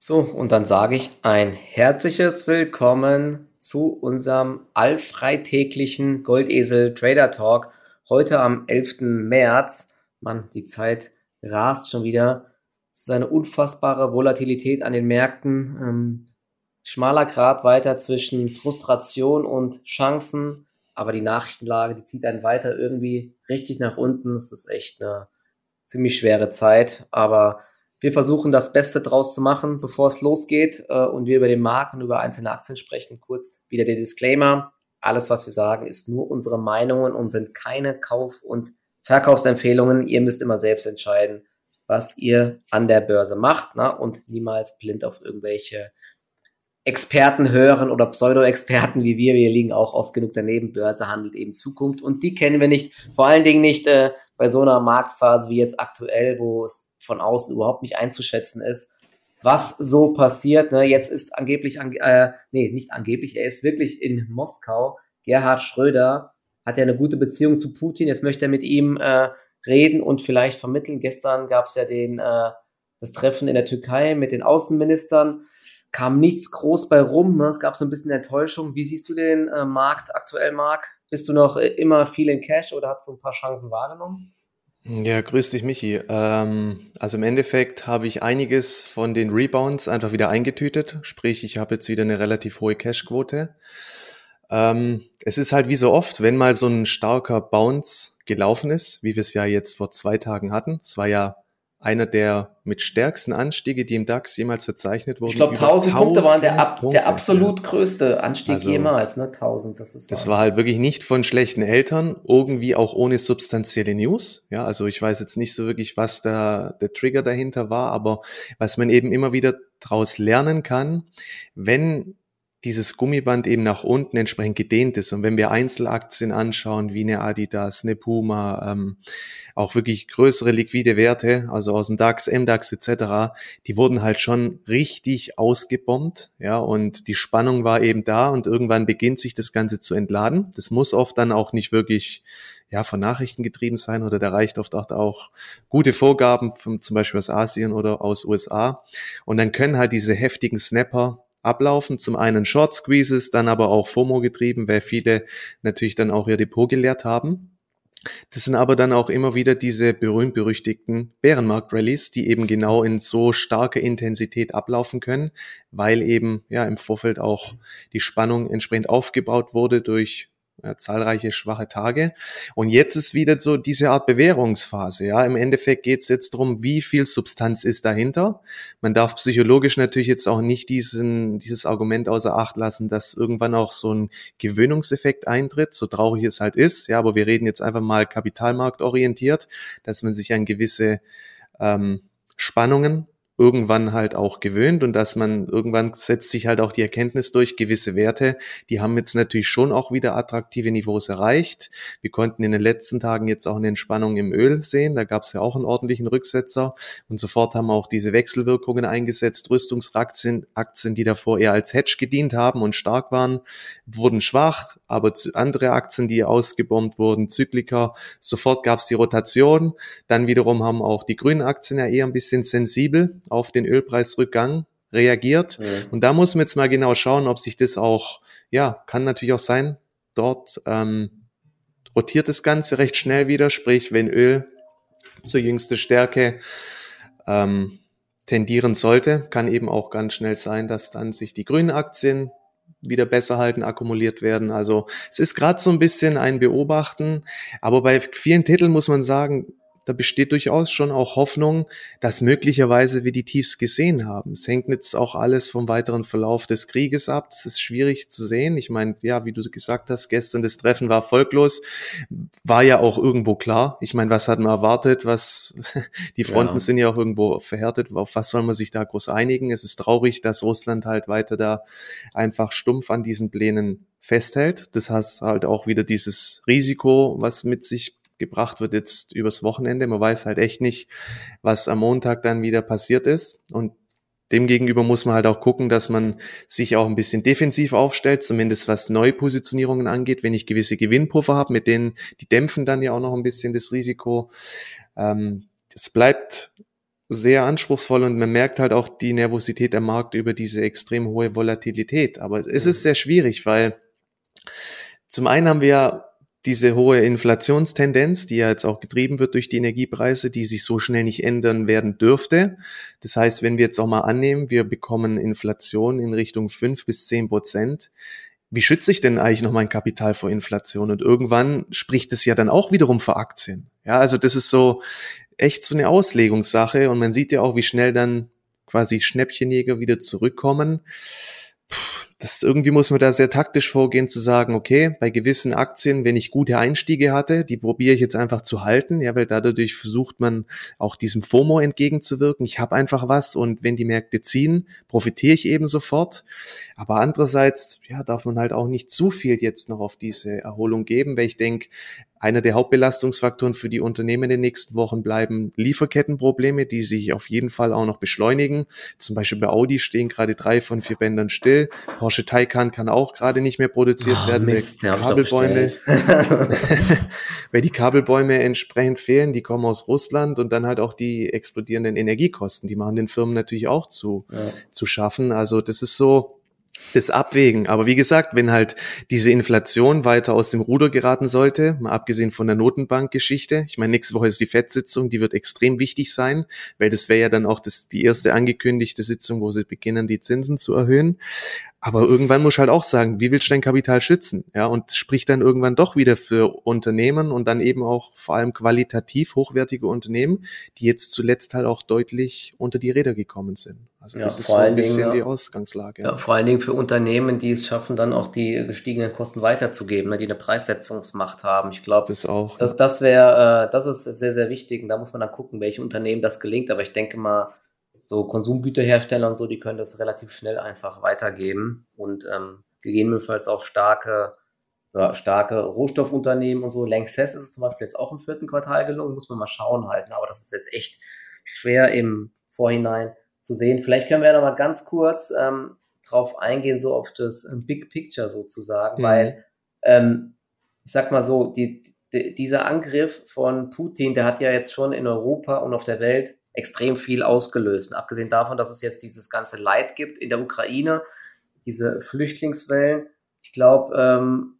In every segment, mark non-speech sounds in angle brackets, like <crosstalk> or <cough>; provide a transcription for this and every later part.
So, und dann sage ich ein herzliches Willkommen zu unserem allfreitäglichen Goldesel Trader Talk. Heute am 11. März. Mann, die Zeit rast schon wieder. Es ist eine unfassbare Volatilität an den Märkten. Ähm, schmaler Grad weiter zwischen Frustration und Chancen. Aber die Nachrichtenlage, die zieht einen weiter irgendwie richtig nach unten. Es ist echt eine ziemlich schwere Zeit. Aber wir versuchen das Beste draus zu machen, bevor es losgeht äh, und wir über den Markt und über einzelne Aktien sprechen. Kurz wieder der Disclaimer. Alles, was wir sagen, ist nur unsere Meinungen und sind keine Kauf- und Verkaufsempfehlungen. Ihr müsst immer selbst entscheiden, was ihr an der Börse macht na, und niemals blind auf irgendwelche Experten hören oder Pseudo-Experten wie wir. Wir liegen auch oft genug daneben. Börse handelt eben Zukunft und die kennen wir nicht. Vor allen Dingen nicht äh, bei so einer Marktphase wie jetzt aktuell, wo es von außen überhaupt nicht einzuschätzen ist, was so passiert. Ne? Jetzt ist angeblich, äh, nee, nicht angeblich, er ist wirklich in Moskau. Gerhard Schröder hat ja eine gute Beziehung zu Putin. Jetzt möchte er mit ihm äh, reden und vielleicht vermitteln. Gestern gab es ja den, äh, das Treffen in der Türkei mit den Außenministern. Kam nichts groß bei rum. Ne? Es gab so ein bisschen Enttäuschung. Wie siehst du den äh, Markt aktuell, Marc? Bist du noch äh, immer viel in Cash oder hast du ein paar Chancen wahrgenommen? Ja, grüß dich, Michi. Ähm, also im Endeffekt habe ich einiges von den Rebounds einfach wieder eingetütet. Sprich, ich habe jetzt wieder eine relativ hohe Cashquote. Ähm, es ist halt wie so oft, wenn mal so ein starker Bounce gelaufen ist, wie wir es ja jetzt vor zwei Tagen hatten. Es war ja einer der mit stärksten Anstiege, die im DAX jemals verzeichnet wurden. Ich glaube, 1000 Punkte waren der, ab, Punkte, der absolut ja. größte Anstieg also, jemals, ne? 1000, das ist Das war halt wirklich nicht von schlechten Eltern, irgendwie auch ohne substanzielle News. Ja, also ich weiß jetzt nicht so wirklich, was da der Trigger dahinter war, aber was man eben immer wieder daraus lernen kann, wenn dieses Gummiband eben nach unten entsprechend gedehnt ist. Und wenn wir Einzelaktien anschauen, wie eine Adidas, eine Puma, ähm, auch wirklich größere liquide Werte, also aus dem DAX, MDAX etc., die wurden halt schon richtig ausgebombt, ja, und die Spannung war eben da und irgendwann beginnt sich das Ganze zu entladen. Das muss oft dann auch nicht wirklich ja, von Nachrichten getrieben sein oder da reicht oft auch gute Vorgaben, vom, zum Beispiel aus Asien oder aus USA. Und dann können halt diese heftigen Snapper ablaufen. Zum einen Short Squeezes, dann aber auch FOMO getrieben, weil viele natürlich dann auch ihr Depot geleert haben. Das sind aber dann auch immer wieder diese berühmt-berüchtigten Bärenmarkt-Rallies, die eben genau in so starker Intensität ablaufen können, weil eben ja im Vorfeld auch die Spannung entsprechend aufgebaut wurde durch ja, zahlreiche schwache Tage. Und jetzt ist wieder so diese Art Bewährungsphase. Ja, im Endeffekt geht es jetzt darum, wie viel Substanz ist dahinter. Man darf psychologisch natürlich jetzt auch nicht diesen, dieses Argument außer Acht lassen, dass irgendwann auch so ein Gewöhnungseffekt eintritt, so traurig es halt ist. Ja, aber wir reden jetzt einfach mal kapitalmarktorientiert, dass man sich an gewisse ähm, Spannungen irgendwann halt auch gewöhnt und dass man irgendwann setzt sich halt auch die Erkenntnis durch, gewisse Werte, die haben jetzt natürlich schon auch wieder attraktive Niveaus erreicht. Wir konnten in den letzten Tagen jetzt auch eine Entspannung im Öl sehen, da gab es ja auch einen ordentlichen Rücksetzer und sofort haben auch diese Wechselwirkungen eingesetzt. Rüstungsaktien, Aktien, die davor eher als Hedge gedient haben und stark waren, wurden schwach, aber andere Aktien, die ausgebombt wurden, Zykliker, sofort gab es die Rotation. Dann wiederum haben auch die grünen Aktien ja eher ein bisschen sensibel auf den Ölpreisrückgang reagiert. Mhm. Und da muss man jetzt mal genau schauen, ob sich das auch, ja, kann natürlich auch sein, dort ähm, rotiert das Ganze recht schnell wieder, sprich, wenn Öl zur jüngste Stärke ähm, tendieren sollte, kann eben auch ganz schnell sein, dass dann sich die grünen Aktien wieder besser halten, akkumuliert werden. Also es ist gerade so ein bisschen ein Beobachten, aber bei vielen Titeln muss man sagen, da besteht durchaus schon auch Hoffnung, dass möglicherweise wir die Tiefs gesehen haben. Es hängt jetzt auch alles vom weiteren Verlauf des Krieges ab. Das ist schwierig zu sehen. Ich meine, ja, wie du gesagt hast, gestern das Treffen war erfolglos. War ja auch irgendwo klar. Ich meine, was hat man erwartet? Was, <laughs> die Fronten ja. sind ja auch irgendwo verhärtet. Auf was soll man sich da groß einigen? Es ist traurig, dass Russland halt weiter da einfach stumpf an diesen Plänen festhält. Das heißt halt auch wieder dieses Risiko, was mit sich gebracht wird jetzt übers Wochenende. Man weiß halt echt nicht, was am Montag dann wieder passiert ist. Und demgegenüber muss man halt auch gucken, dass man sich auch ein bisschen defensiv aufstellt, zumindest was Neupositionierungen angeht, wenn ich gewisse Gewinnpuffer habe, mit denen, die dämpfen dann ja auch noch ein bisschen das Risiko. Ähm, es bleibt sehr anspruchsvoll und man merkt halt auch die Nervosität am Markt über diese extrem hohe Volatilität. Aber es ist mhm. sehr schwierig, weil zum einen haben wir diese hohe Inflationstendenz, die ja jetzt auch getrieben wird durch die Energiepreise, die sich so schnell nicht ändern werden dürfte. Das heißt, wenn wir jetzt auch mal annehmen, wir bekommen Inflation in Richtung fünf bis zehn Prozent, wie schütze ich denn eigentlich noch mein Kapital vor Inflation? Und irgendwann spricht es ja dann auch wiederum für Aktien. Ja, also das ist so echt so eine Auslegungssache und man sieht ja auch, wie schnell dann quasi Schnäppchenjäger wieder zurückkommen. Das irgendwie muss man da sehr taktisch vorgehen, zu sagen, okay, bei gewissen Aktien, wenn ich gute Einstiege hatte, die probiere ich jetzt einfach zu halten, ja, weil dadurch versucht man auch diesem FOMO entgegenzuwirken. Ich habe einfach was und wenn die Märkte ziehen, profitiere ich eben sofort. Aber andererseits, ja, darf man halt auch nicht zu viel jetzt noch auf diese Erholung geben, weil ich denke, einer der Hauptbelastungsfaktoren für die Unternehmen in den nächsten Wochen bleiben Lieferkettenprobleme, die sich auf jeden Fall auch noch beschleunigen. Zum Beispiel bei Audi stehen gerade drei von vier Bändern still. Porsche Taycan kann auch gerade nicht mehr produziert oh, werden, Mist, weil Kabelbäume, <laughs> weil die Kabelbäume entsprechend fehlen. Die kommen aus Russland und dann halt auch die explodierenden Energiekosten. Die machen den Firmen natürlich auch zu, ja. zu schaffen. Also das ist so, das Abwägen. Aber wie gesagt, wenn halt diese Inflation weiter aus dem Ruder geraten sollte, mal abgesehen von der Notenbankgeschichte, ich meine, nächste Woche ist die FED-Sitzung, die wird extrem wichtig sein, weil das wäre ja dann auch das, die erste angekündigte Sitzung, wo sie beginnen, die Zinsen zu erhöhen. Aber irgendwann muss halt auch sagen, wie willst du dein Kapital schützen? Ja, und spricht dann irgendwann doch wieder für Unternehmen und dann eben auch vor allem qualitativ hochwertige Unternehmen, die jetzt zuletzt halt auch deutlich unter die Räder gekommen sind. Also ja, das ist so ein bisschen Dingen, die Ausgangslage. Ja. vor allen Dingen für Unternehmen, die es schaffen, dann auch die gestiegenen Kosten weiterzugeben, ne, die eine Preissetzungsmacht haben. Ich glaube, das auch. Das, das wäre, äh, das ist sehr, sehr wichtig. Und da muss man dann gucken, welche Unternehmen das gelingt. Aber ich denke mal, so Konsumgüterhersteller und so, die können das relativ schnell einfach weitergeben und ähm, gegebenenfalls auch starke, ja, starke Rohstoffunternehmen und so. Lanxess ist es zum Beispiel jetzt auch im vierten Quartal gelungen, muss man mal schauen halten, aber das ist jetzt echt schwer im Vorhinein zu sehen. Vielleicht können wir ja noch mal ganz kurz ähm, drauf eingehen, so auf das ähm, Big Picture sozusagen, mhm. weil ähm, ich sag mal so, die, die, dieser Angriff von Putin, der hat ja jetzt schon in Europa und auf der Welt extrem viel ausgelöst. Und abgesehen davon, dass es jetzt dieses ganze Leid gibt in der Ukraine, diese Flüchtlingswellen. Ich glaube, ähm,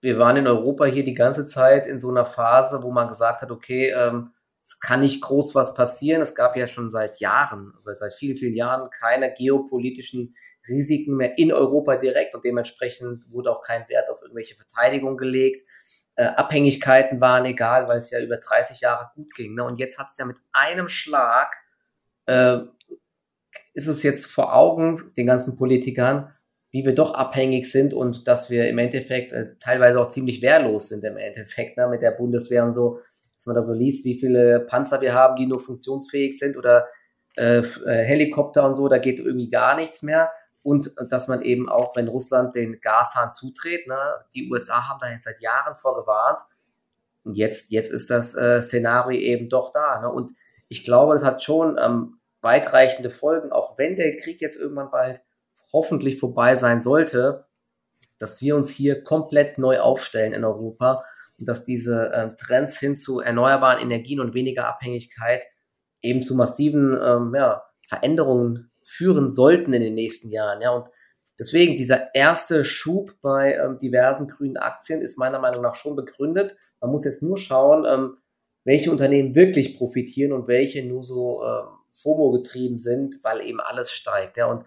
wir waren in Europa hier die ganze Zeit in so einer Phase, wo man gesagt hat, okay, ähm, es kann nicht groß was passieren. Es gab ja schon seit Jahren, seit, seit vielen, vielen Jahren keine geopolitischen Risiken mehr in Europa direkt und dementsprechend wurde auch kein Wert auf irgendwelche Verteidigung gelegt äh, Abhängigkeiten waren egal, weil es ja über 30 Jahre gut ging. Ne? Und jetzt hat es ja mit einem Schlag, äh, ist es jetzt vor Augen den ganzen Politikern, wie wir doch abhängig sind und dass wir im Endeffekt äh, teilweise auch ziemlich wehrlos sind im Endeffekt ne? mit der Bundeswehr und so, dass man da so liest, wie viele Panzer wir haben, die nur funktionsfähig sind oder äh, äh Helikopter und so, da geht irgendwie gar nichts mehr und dass man eben auch, wenn Russland den Gashahn zutritt, ne, die USA haben da jetzt seit Jahren vorgewarnt. Und jetzt, jetzt ist das äh, Szenario eben doch da. Ne? Und ich glaube, das hat schon ähm, weitreichende Folgen, auch wenn der Krieg jetzt irgendwann bald hoffentlich vorbei sein sollte, dass wir uns hier komplett neu aufstellen in Europa dass diese äh, Trends hin zu erneuerbaren Energien und weniger Abhängigkeit eben zu massiven ähm, ja, Veränderungen führen sollten in den nächsten Jahren. Ja, und deswegen dieser erste Schub bei ähm, diversen grünen Aktien ist meiner Meinung nach schon begründet. Man muss jetzt nur schauen, ähm, welche Unternehmen wirklich profitieren und welche nur so ähm, FOMO getrieben sind, weil eben alles steigt. Ja, und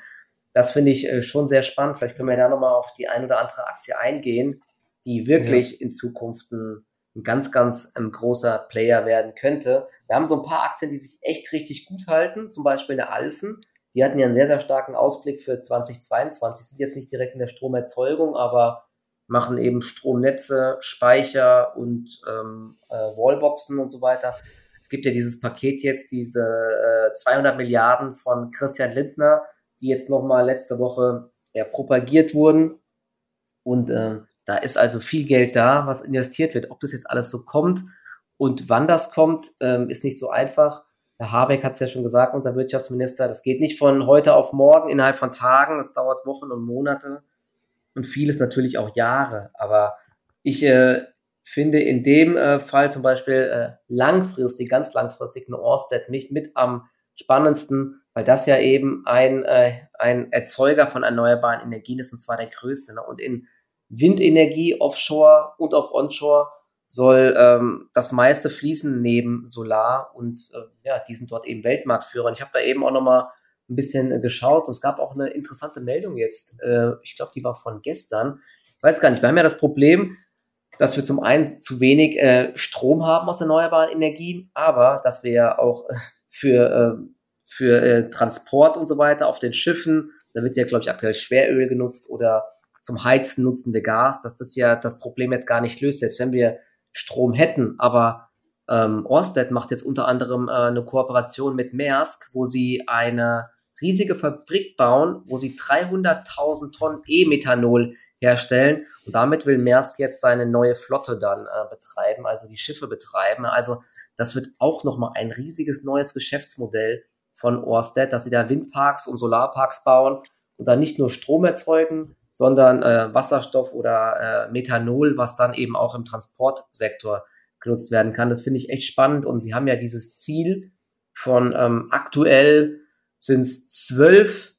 das finde ich äh, schon sehr spannend. Vielleicht können wir da nochmal auf die ein oder andere Aktie eingehen, die wirklich ja. in Zukunft ein, ein ganz, ganz ein großer Player werden könnte. Wir haben so ein paar Aktien, die sich echt richtig gut halten, zum Beispiel eine Alphen. Die hatten ja einen sehr, sehr starken Ausblick für 2022, sind jetzt nicht direkt in der Stromerzeugung, aber machen eben Stromnetze, Speicher und ähm, äh, Wallboxen und so weiter. Es gibt ja dieses Paket jetzt, diese äh, 200 Milliarden von Christian Lindner, die jetzt nochmal letzte Woche ja, propagiert wurden. Und äh, da ist also viel Geld da, was investiert wird. Ob das jetzt alles so kommt und wann das kommt, ähm, ist nicht so einfach. Herr Habeck hat es ja schon gesagt, unser Wirtschaftsminister, das geht nicht von heute auf morgen innerhalb von Tagen, es dauert Wochen und Monate und vieles natürlich auch Jahre. Aber ich äh, finde in dem äh, Fall zum Beispiel äh, langfristig, ganz langfristig eine Orsted nicht mit am spannendsten, weil das ja eben ein, äh, ein Erzeuger von erneuerbaren Energien ist, und zwar der größte. Ne? Und in Windenergie, Offshore und auch Onshore soll ähm, das meiste fließen neben Solar und äh, ja, die sind dort eben Weltmarktführer. Und ich habe da eben auch nochmal ein bisschen äh, geschaut. Und es gab auch eine interessante Meldung jetzt. Äh, ich glaube, die war von gestern. Ich weiß gar nicht. Wir haben ja das Problem, dass wir zum einen zu wenig äh, Strom haben aus erneuerbaren Energien, aber dass wir ja auch äh, für, äh, für äh, Transport und so weiter auf den Schiffen, da wird ja, glaube ich, aktuell Schweröl genutzt oder zum Heizen nutzen wir Gas, dass das ja das Problem jetzt gar nicht löst, selbst wenn wir Strom hätten. Aber ähm, Orsted macht jetzt unter anderem äh, eine Kooperation mit Maersk, wo sie eine riesige Fabrik bauen, wo sie 300.000 Tonnen E-Methanol herstellen. Und damit will Maersk jetzt seine neue Flotte dann äh, betreiben, also die Schiffe betreiben. Also das wird auch nochmal ein riesiges neues Geschäftsmodell von Orsted, dass sie da Windparks und Solarparks bauen und dann nicht nur Strom erzeugen, sondern äh, Wasserstoff oder äh, Methanol, was dann eben auch im Transportsektor genutzt werden kann. Das finde ich echt spannend und sie haben ja dieses Ziel von ähm, aktuell sind es 12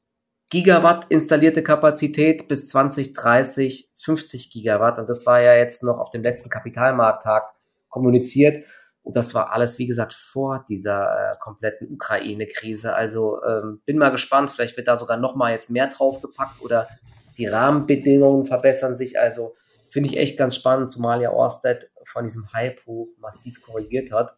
Gigawatt installierte Kapazität bis 2030 50 Gigawatt und das war ja jetzt noch auf dem letzten Kapitalmarkttag kommuniziert und das war alles, wie gesagt, vor dieser äh, kompletten Ukraine-Krise. Also ähm, bin mal gespannt, vielleicht wird da sogar noch mal jetzt mehr draufgepackt oder die Rahmenbedingungen verbessern sich. Also finde ich echt ganz spannend, zumal ja Orsted von diesem Hype-Hoch massiv korrigiert hat.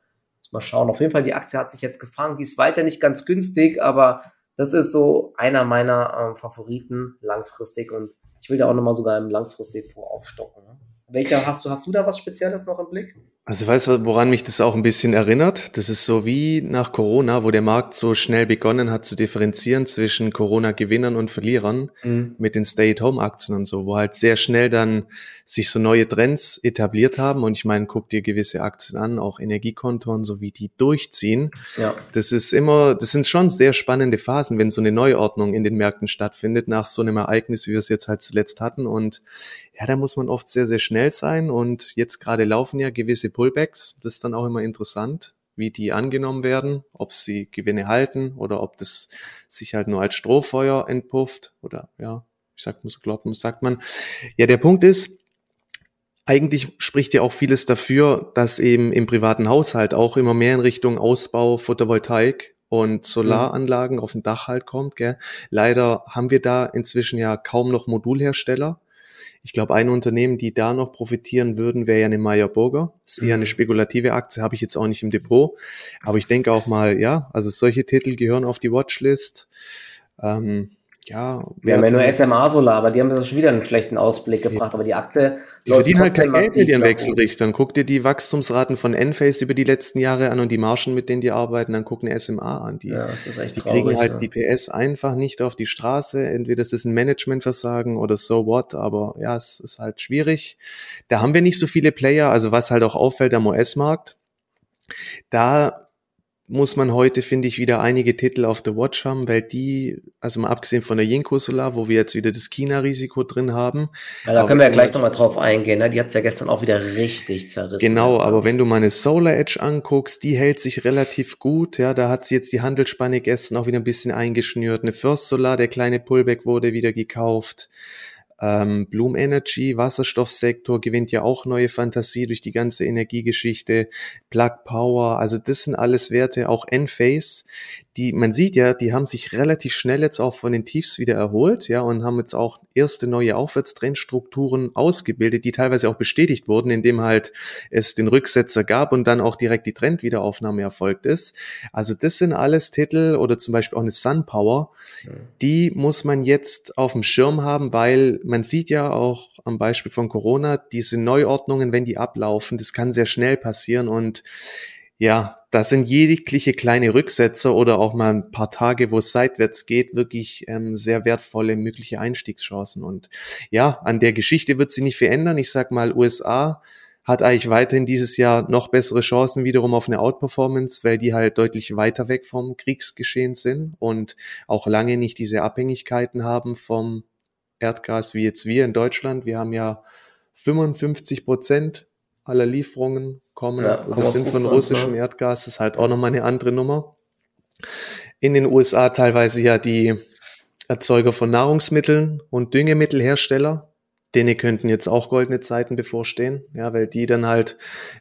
Mal schauen. Auf jeden Fall, die Aktie hat sich jetzt gefangen. Die ist weiter nicht ganz günstig, aber das ist so einer meiner ähm, Favoriten langfristig und ich will da auch nochmal sogar im Langfristdepot aufstocken. Ne? Welcher hast du? Hast du da was Spezielles noch im Blick? Also weißt du, woran mich das auch ein bisschen erinnert? Das ist so wie nach Corona, wo der Markt so schnell begonnen hat zu differenzieren zwischen Corona-Gewinnern und Verlierern mhm. mit den Stay-at-Home-Aktien und so, wo halt sehr schnell dann sich so neue Trends etabliert haben. Und ich meine, guck dir gewisse Aktien an, auch Energiekontoren, so wie die durchziehen. Ja. Das ist immer, das sind schon sehr spannende Phasen, wenn so eine Neuordnung in den Märkten stattfindet, nach so einem Ereignis, wie wir es jetzt halt zuletzt hatten. Und ja, da muss man oft sehr, sehr schnell sein. Und jetzt gerade laufen ja gewisse Pullbacks. Das ist dann auch immer interessant, wie die angenommen werden, ob sie Gewinne halten oder ob das sich halt nur als Strohfeuer entpufft oder ja, ich sag, muss glauben, sagt man. Ja, der Punkt ist, eigentlich spricht ja auch vieles dafür, dass eben im privaten Haushalt auch immer mehr in Richtung Ausbau Photovoltaik und Solaranlagen mhm. auf dem Dach halt kommt. Gell. Leider haben wir da inzwischen ja kaum noch Modulhersteller. Ich glaube, ein Unternehmen, die da noch profitieren würden, wäre ja eine Meyer Burger. Ist eher eine mhm. spekulative Aktie, habe ich jetzt auch nicht im Depot. Aber ich denke auch mal, ja, also solche Titel gehören auf die Watchlist. Ähm, ja, wir haben ja nur SMA Solar, aber die haben das schon wieder einen schlechten Ausblick gebracht. Aber die Akte. Die verdienen halt kein Geld mit ihren Wechselrichtern. Guck dir die Wachstumsraten von Enphase über die letzten Jahre an und die Margen, mit denen die arbeiten, dann guck eine SMA an. Die, ja, das ist echt die traurig, kriegen halt ja. die PS einfach nicht auf die Straße. Entweder ist es ein Managementversagen oder so what, aber ja, es ist halt schwierig. Da haben wir nicht so viele Player, also was halt auch auffällt am US-Markt. Da muss man heute, finde ich, wieder einige Titel auf der Watch haben, weil die, also mal abgesehen von der Jinko Solar, wo wir jetzt wieder das China-Risiko drin haben. Ja, da können wir ja gleich nochmal drauf eingehen, ne? die hat ja gestern auch wieder richtig zerrissen. Genau, aber wenn du mal eine Solar Edge anguckst, die hält sich relativ gut, ja, da hat sie jetzt die Handelsspanne gestern auch wieder ein bisschen eingeschnürt. Eine First Solar, der kleine Pullback wurde wieder gekauft. Ähm, Bloom Energy, Wasserstoffsektor gewinnt ja auch neue Fantasie durch die ganze Energiegeschichte. Plug Power, also das sind alles Werte, auch Enphase, die, man sieht ja, die haben sich relativ schnell jetzt auch von den Tiefs wieder erholt, ja, und haben jetzt auch erste neue Aufwärtstrendstrukturen ausgebildet, die teilweise auch bestätigt wurden, indem halt es den Rücksetzer gab und dann auch direkt die Trendwiederaufnahme erfolgt ist. Also das sind alles Titel oder zum Beispiel auch eine SunPower, die muss man jetzt auf dem Schirm haben, weil man sieht ja auch am Beispiel von Corona, diese Neuordnungen, wenn die ablaufen, das kann sehr schnell passieren und ja, da sind jegliche kleine Rücksetzer oder auch mal ein paar Tage, wo es seitwärts geht, wirklich ähm, sehr wertvolle mögliche Einstiegschancen. Und ja, an der Geschichte wird sie nicht verändern. Ich sag mal, USA hat eigentlich weiterhin dieses Jahr noch bessere Chancen wiederum auf eine Outperformance, weil die halt deutlich weiter weg vom Kriegsgeschehen sind und auch lange nicht diese Abhängigkeiten haben vom Erdgas wie jetzt wir in Deutschland. Wir haben ja 55 Prozent aller Lieferungen kommen. Ja, das sind von russischem ne? Erdgas, das ist halt auch nochmal eine andere Nummer. in den USA teilweise ja die Erzeuger von Nahrungsmitteln und Düngemittelhersteller denen könnten jetzt auch goldene Zeiten bevorstehen, ja, weil die dann halt,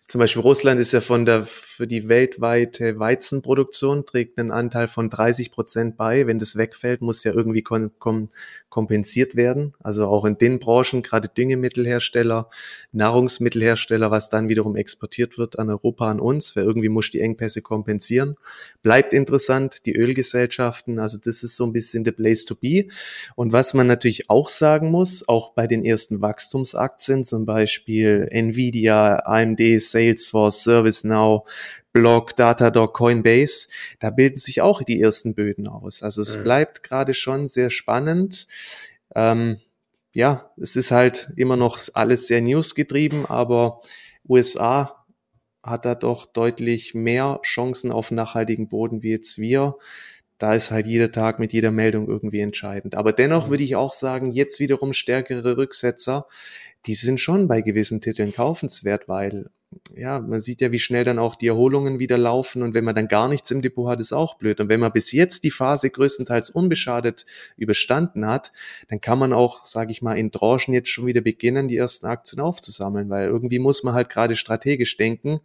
zum Beispiel Russland ist ja von der, für die weltweite Weizenproduktion trägt einen Anteil von 30 Prozent bei. Wenn das wegfällt, muss ja irgendwie kom kom kompensiert werden. Also auch in den Branchen, gerade Düngemittelhersteller, Nahrungsmittelhersteller, was dann wiederum exportiert wird an Europa, an uns, weil irgendwie muss die Engpässe kompensieren. Bleibt interessant, die Ölgesellschaften, also das ist so ein bisschen the place to be. Und was man natürlich auch sagen muss, auch bei den ersten Wachstumsaktien, zum Beispiel Nvidia, AMD, Salesforce, ServiceNow, Block, Datadog, Coinbase, da bilden sich auch die ersten Böden aus. Also es mhm. bleibt gerade schon sehr spannend. Ähm, ja, es ist halt immer noch alles sehr newsgetrieben, aber USA hat da doch deutlich mehr Chancen auf nachhaltigen Boden wie jetzt wir da ist halt jeder Tag mit jeder Meldung irgendwie entscheidend. Aber dennoch würde ich auch sagen, jetzt wiederum stärkere Rücksetzer, die sind schon bei gewissen Titeln kaufenswert, weil ja, man sieht ja, wie schnell dann auch die Erholungen wieder laufen und wenn man dann gar nichts im Depot hat, ist auch blöd. Und wenn man bis jetzt die Phase größtenteils unbeschadet überstanden hat, dann kann man auch, sage ich mal, in Tranchen jetzt schon wieder beginnen, die ersten Aktien aufzusammeln, weil irgendwie muss man halt gerade strategisch denken.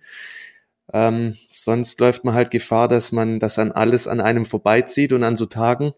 Ähm, sonst läuft man halt Gefahr, dass man das an alles an einem vorbeizieht und an so Tagen,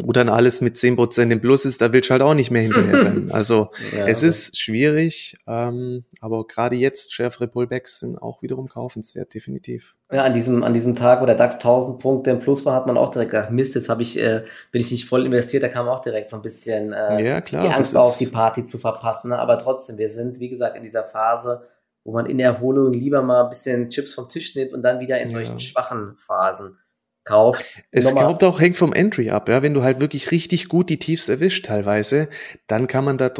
wo dann alles mit zehn Prozent im Plus ist, da willst du halt auch nicht mehr hinterher <laughs> rennen. Also ja, es ist schwierig, ähm, aber gerade jetzt schärfere Pullbacks sind auch wiederum kaufenswert, definitiv. Ja, an diesem, an diesem Tag, wo der DAX 1000 Punkte im Plus war, hat man auch direkt gedacht, Mist, jetzt habe ich, äh, bin ich nicht voll investiert, da kam auch direkt so ein bisschen äh, ja, klar, die Angst auf, die Party zu verpassen. Ne? Aber trotzdem, wir sind, wie gesagt, in dieser Phase, wo man in der Erholung lieber mal ein bisschen Chips vom Tisch nimmt und dann wieder in solchen ja. schwachen Phasen kauft. Es glaubt auch, hängt vom Entry ab, ja. Wenn du halt wirklich richtig gut die Tiefs erwischt teilweise, dann kann man da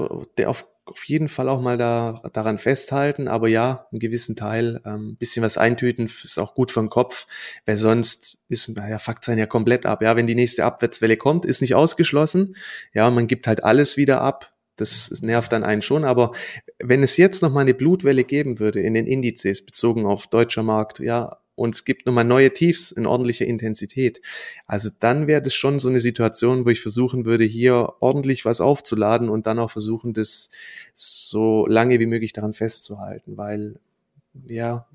auf, auf jeden Fall auch mal da, daran festhalten. Aber ja, einen gewissen Teil, ähm, bisschen was eintüten ist auch gut für den Kopf, weil sonst ist, ja, fuckt sein ja komplett ab. Ja, wenn die nächste Abwärtswelle kommt, ist nicht ausgeschlossen. Ja, man gibt halt alles wieder ab das nervt dann einen schon. Aber wenn es jetzt noch mal eine Blutwelle geben würde in den Indizes bezogen auf deutscher Markt, ja, und es gibt nochmal neue Tiefs in ordentlicher Intensität. Also dann wäre das schon so eine Situation, wo ich versuchen würde, hier ordentlich was aufzuladen und dann auch versuchen, das so lange wie möglich daran festzuhalten, weil ja,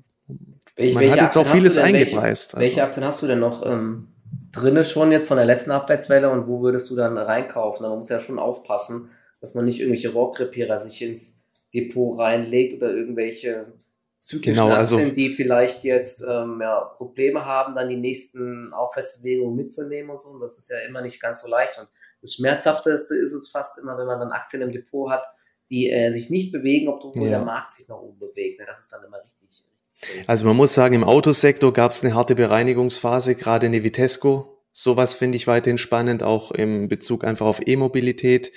welche, man hat jetzt auch vieles eingepreist. Welche, also. welche, Aktien hast du denn noch ähm, drinne schon jetzt von der letzten Abwärtswelle und wo würdest du dann reinkaufen? Man muss ja schon aufpassen, dass man nicht irgendwelche Rohrkrepierer sich ins Depot reinlegt oder irgendwelche zyklischen genau, also, Aktien, die vielleicht jetzt ähm, ja, Probleme haben, dann die nächsten Aufwärtsbewegungen mitzunehmen und so. Und das ist ja immer nicht ganz so leicht. Und das Schmerzhafteste ist es fast immer, wenn man dann Aktien im Depot hat, die äh, sich nicht bewegen, obwohl ja. der Markt sich nach oben bewegt. Ne? Das ist dann immer richtig. richtig also man muss sagen, im Autosektor gab es eine harte Bereinigungsphase, gerade in Vitesco Sowas finde ich weiterhin spannend, auch im Bezug einfach auf E-Mobilität.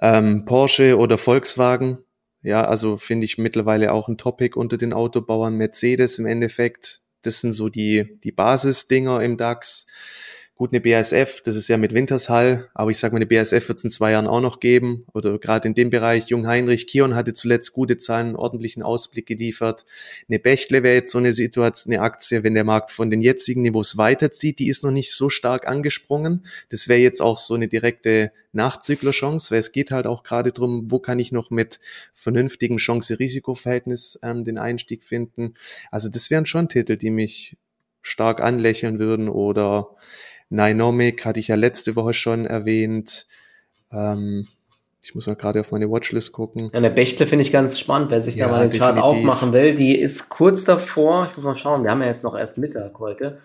Ähm, Porsche oder Volkswagen, ja, also finde ich mittlerweile auch ein Topic unter den Autobauern. Mercedes im Endeffekt, das sind so die, die Basisdinger im DAX. Gut, eine BASF, das ist ja mit Wintershall, aber ich sage mal, eine BASF wird es in zwei Jahren auch noch geben. Oder gerade in dem Bereich, Jung Heinrich Kion hatte zuletzt gute Zahlen, ordentlichen Ausblick geliefert. Eine Bechtle wäre jetzt so eine Situation, eine Aktie, wenn der Markt von den jetzigen Niveaus weiterzieht, die ist noch nicht so stark angesprungen. Das wäre jetzt auch so eine direkte Nachzüglerchance, weil es geht halt auch gerade drum, wo kann ich noch mit vernünftigem Chance-Risiko-Verhältnis ähm, den Einstieg finden. Also das wären schon Titel, die mich stark anlächeln würden oder Nynomic hatte ich ja letzte Woche schon erwähnt. Ähm, ich muss mal gerade auf meine Watchlist gucken. Ja, der Bechtle finde ich ganz spannend, wer sich ja, da mal den Chart aufmachen will. Die ist kurz davor, ich muss mal schauen, wir haben ja jetzt noch erst Mittag heute.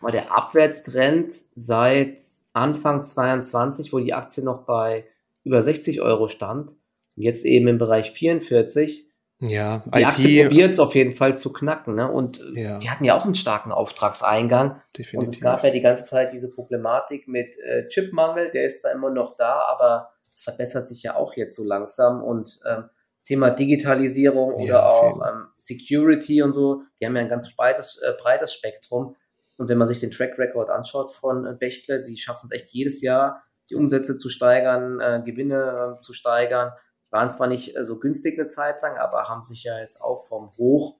Mal der Abwärtstrend seit Anfang 22, wo die Aktie noch bei über 60 Euro stand, und jetzt eben im Bereich 44, ja, die IT Aktie probiert es auf jeden Fall zu knacken. Ne? Und ja. die hatten ja auch einen starken Auftragseingang. Definitiv. Und es gab ja die ganze Zeit diese Problematik mit äh, Chipmangel, der ist zwar immer noch da, aber es verbessert sich ja auch jetzt so langsam. Und ähm, Thema Digitalisierung oder ja, auch ähm, Security und so, die haben ja ein ganz breites, äh, breites Spektrum. Und wenn man sich den Track Record anschaut von äh, Bechtle, sie schaffen es echt jedes Jahr, die Umsätze zu steigern, äh, Gewinne äh, zu steigern waren zwar nicht äh, so günstig eine Zeit lang, aber haben sich ja jetzt auch vom Hoch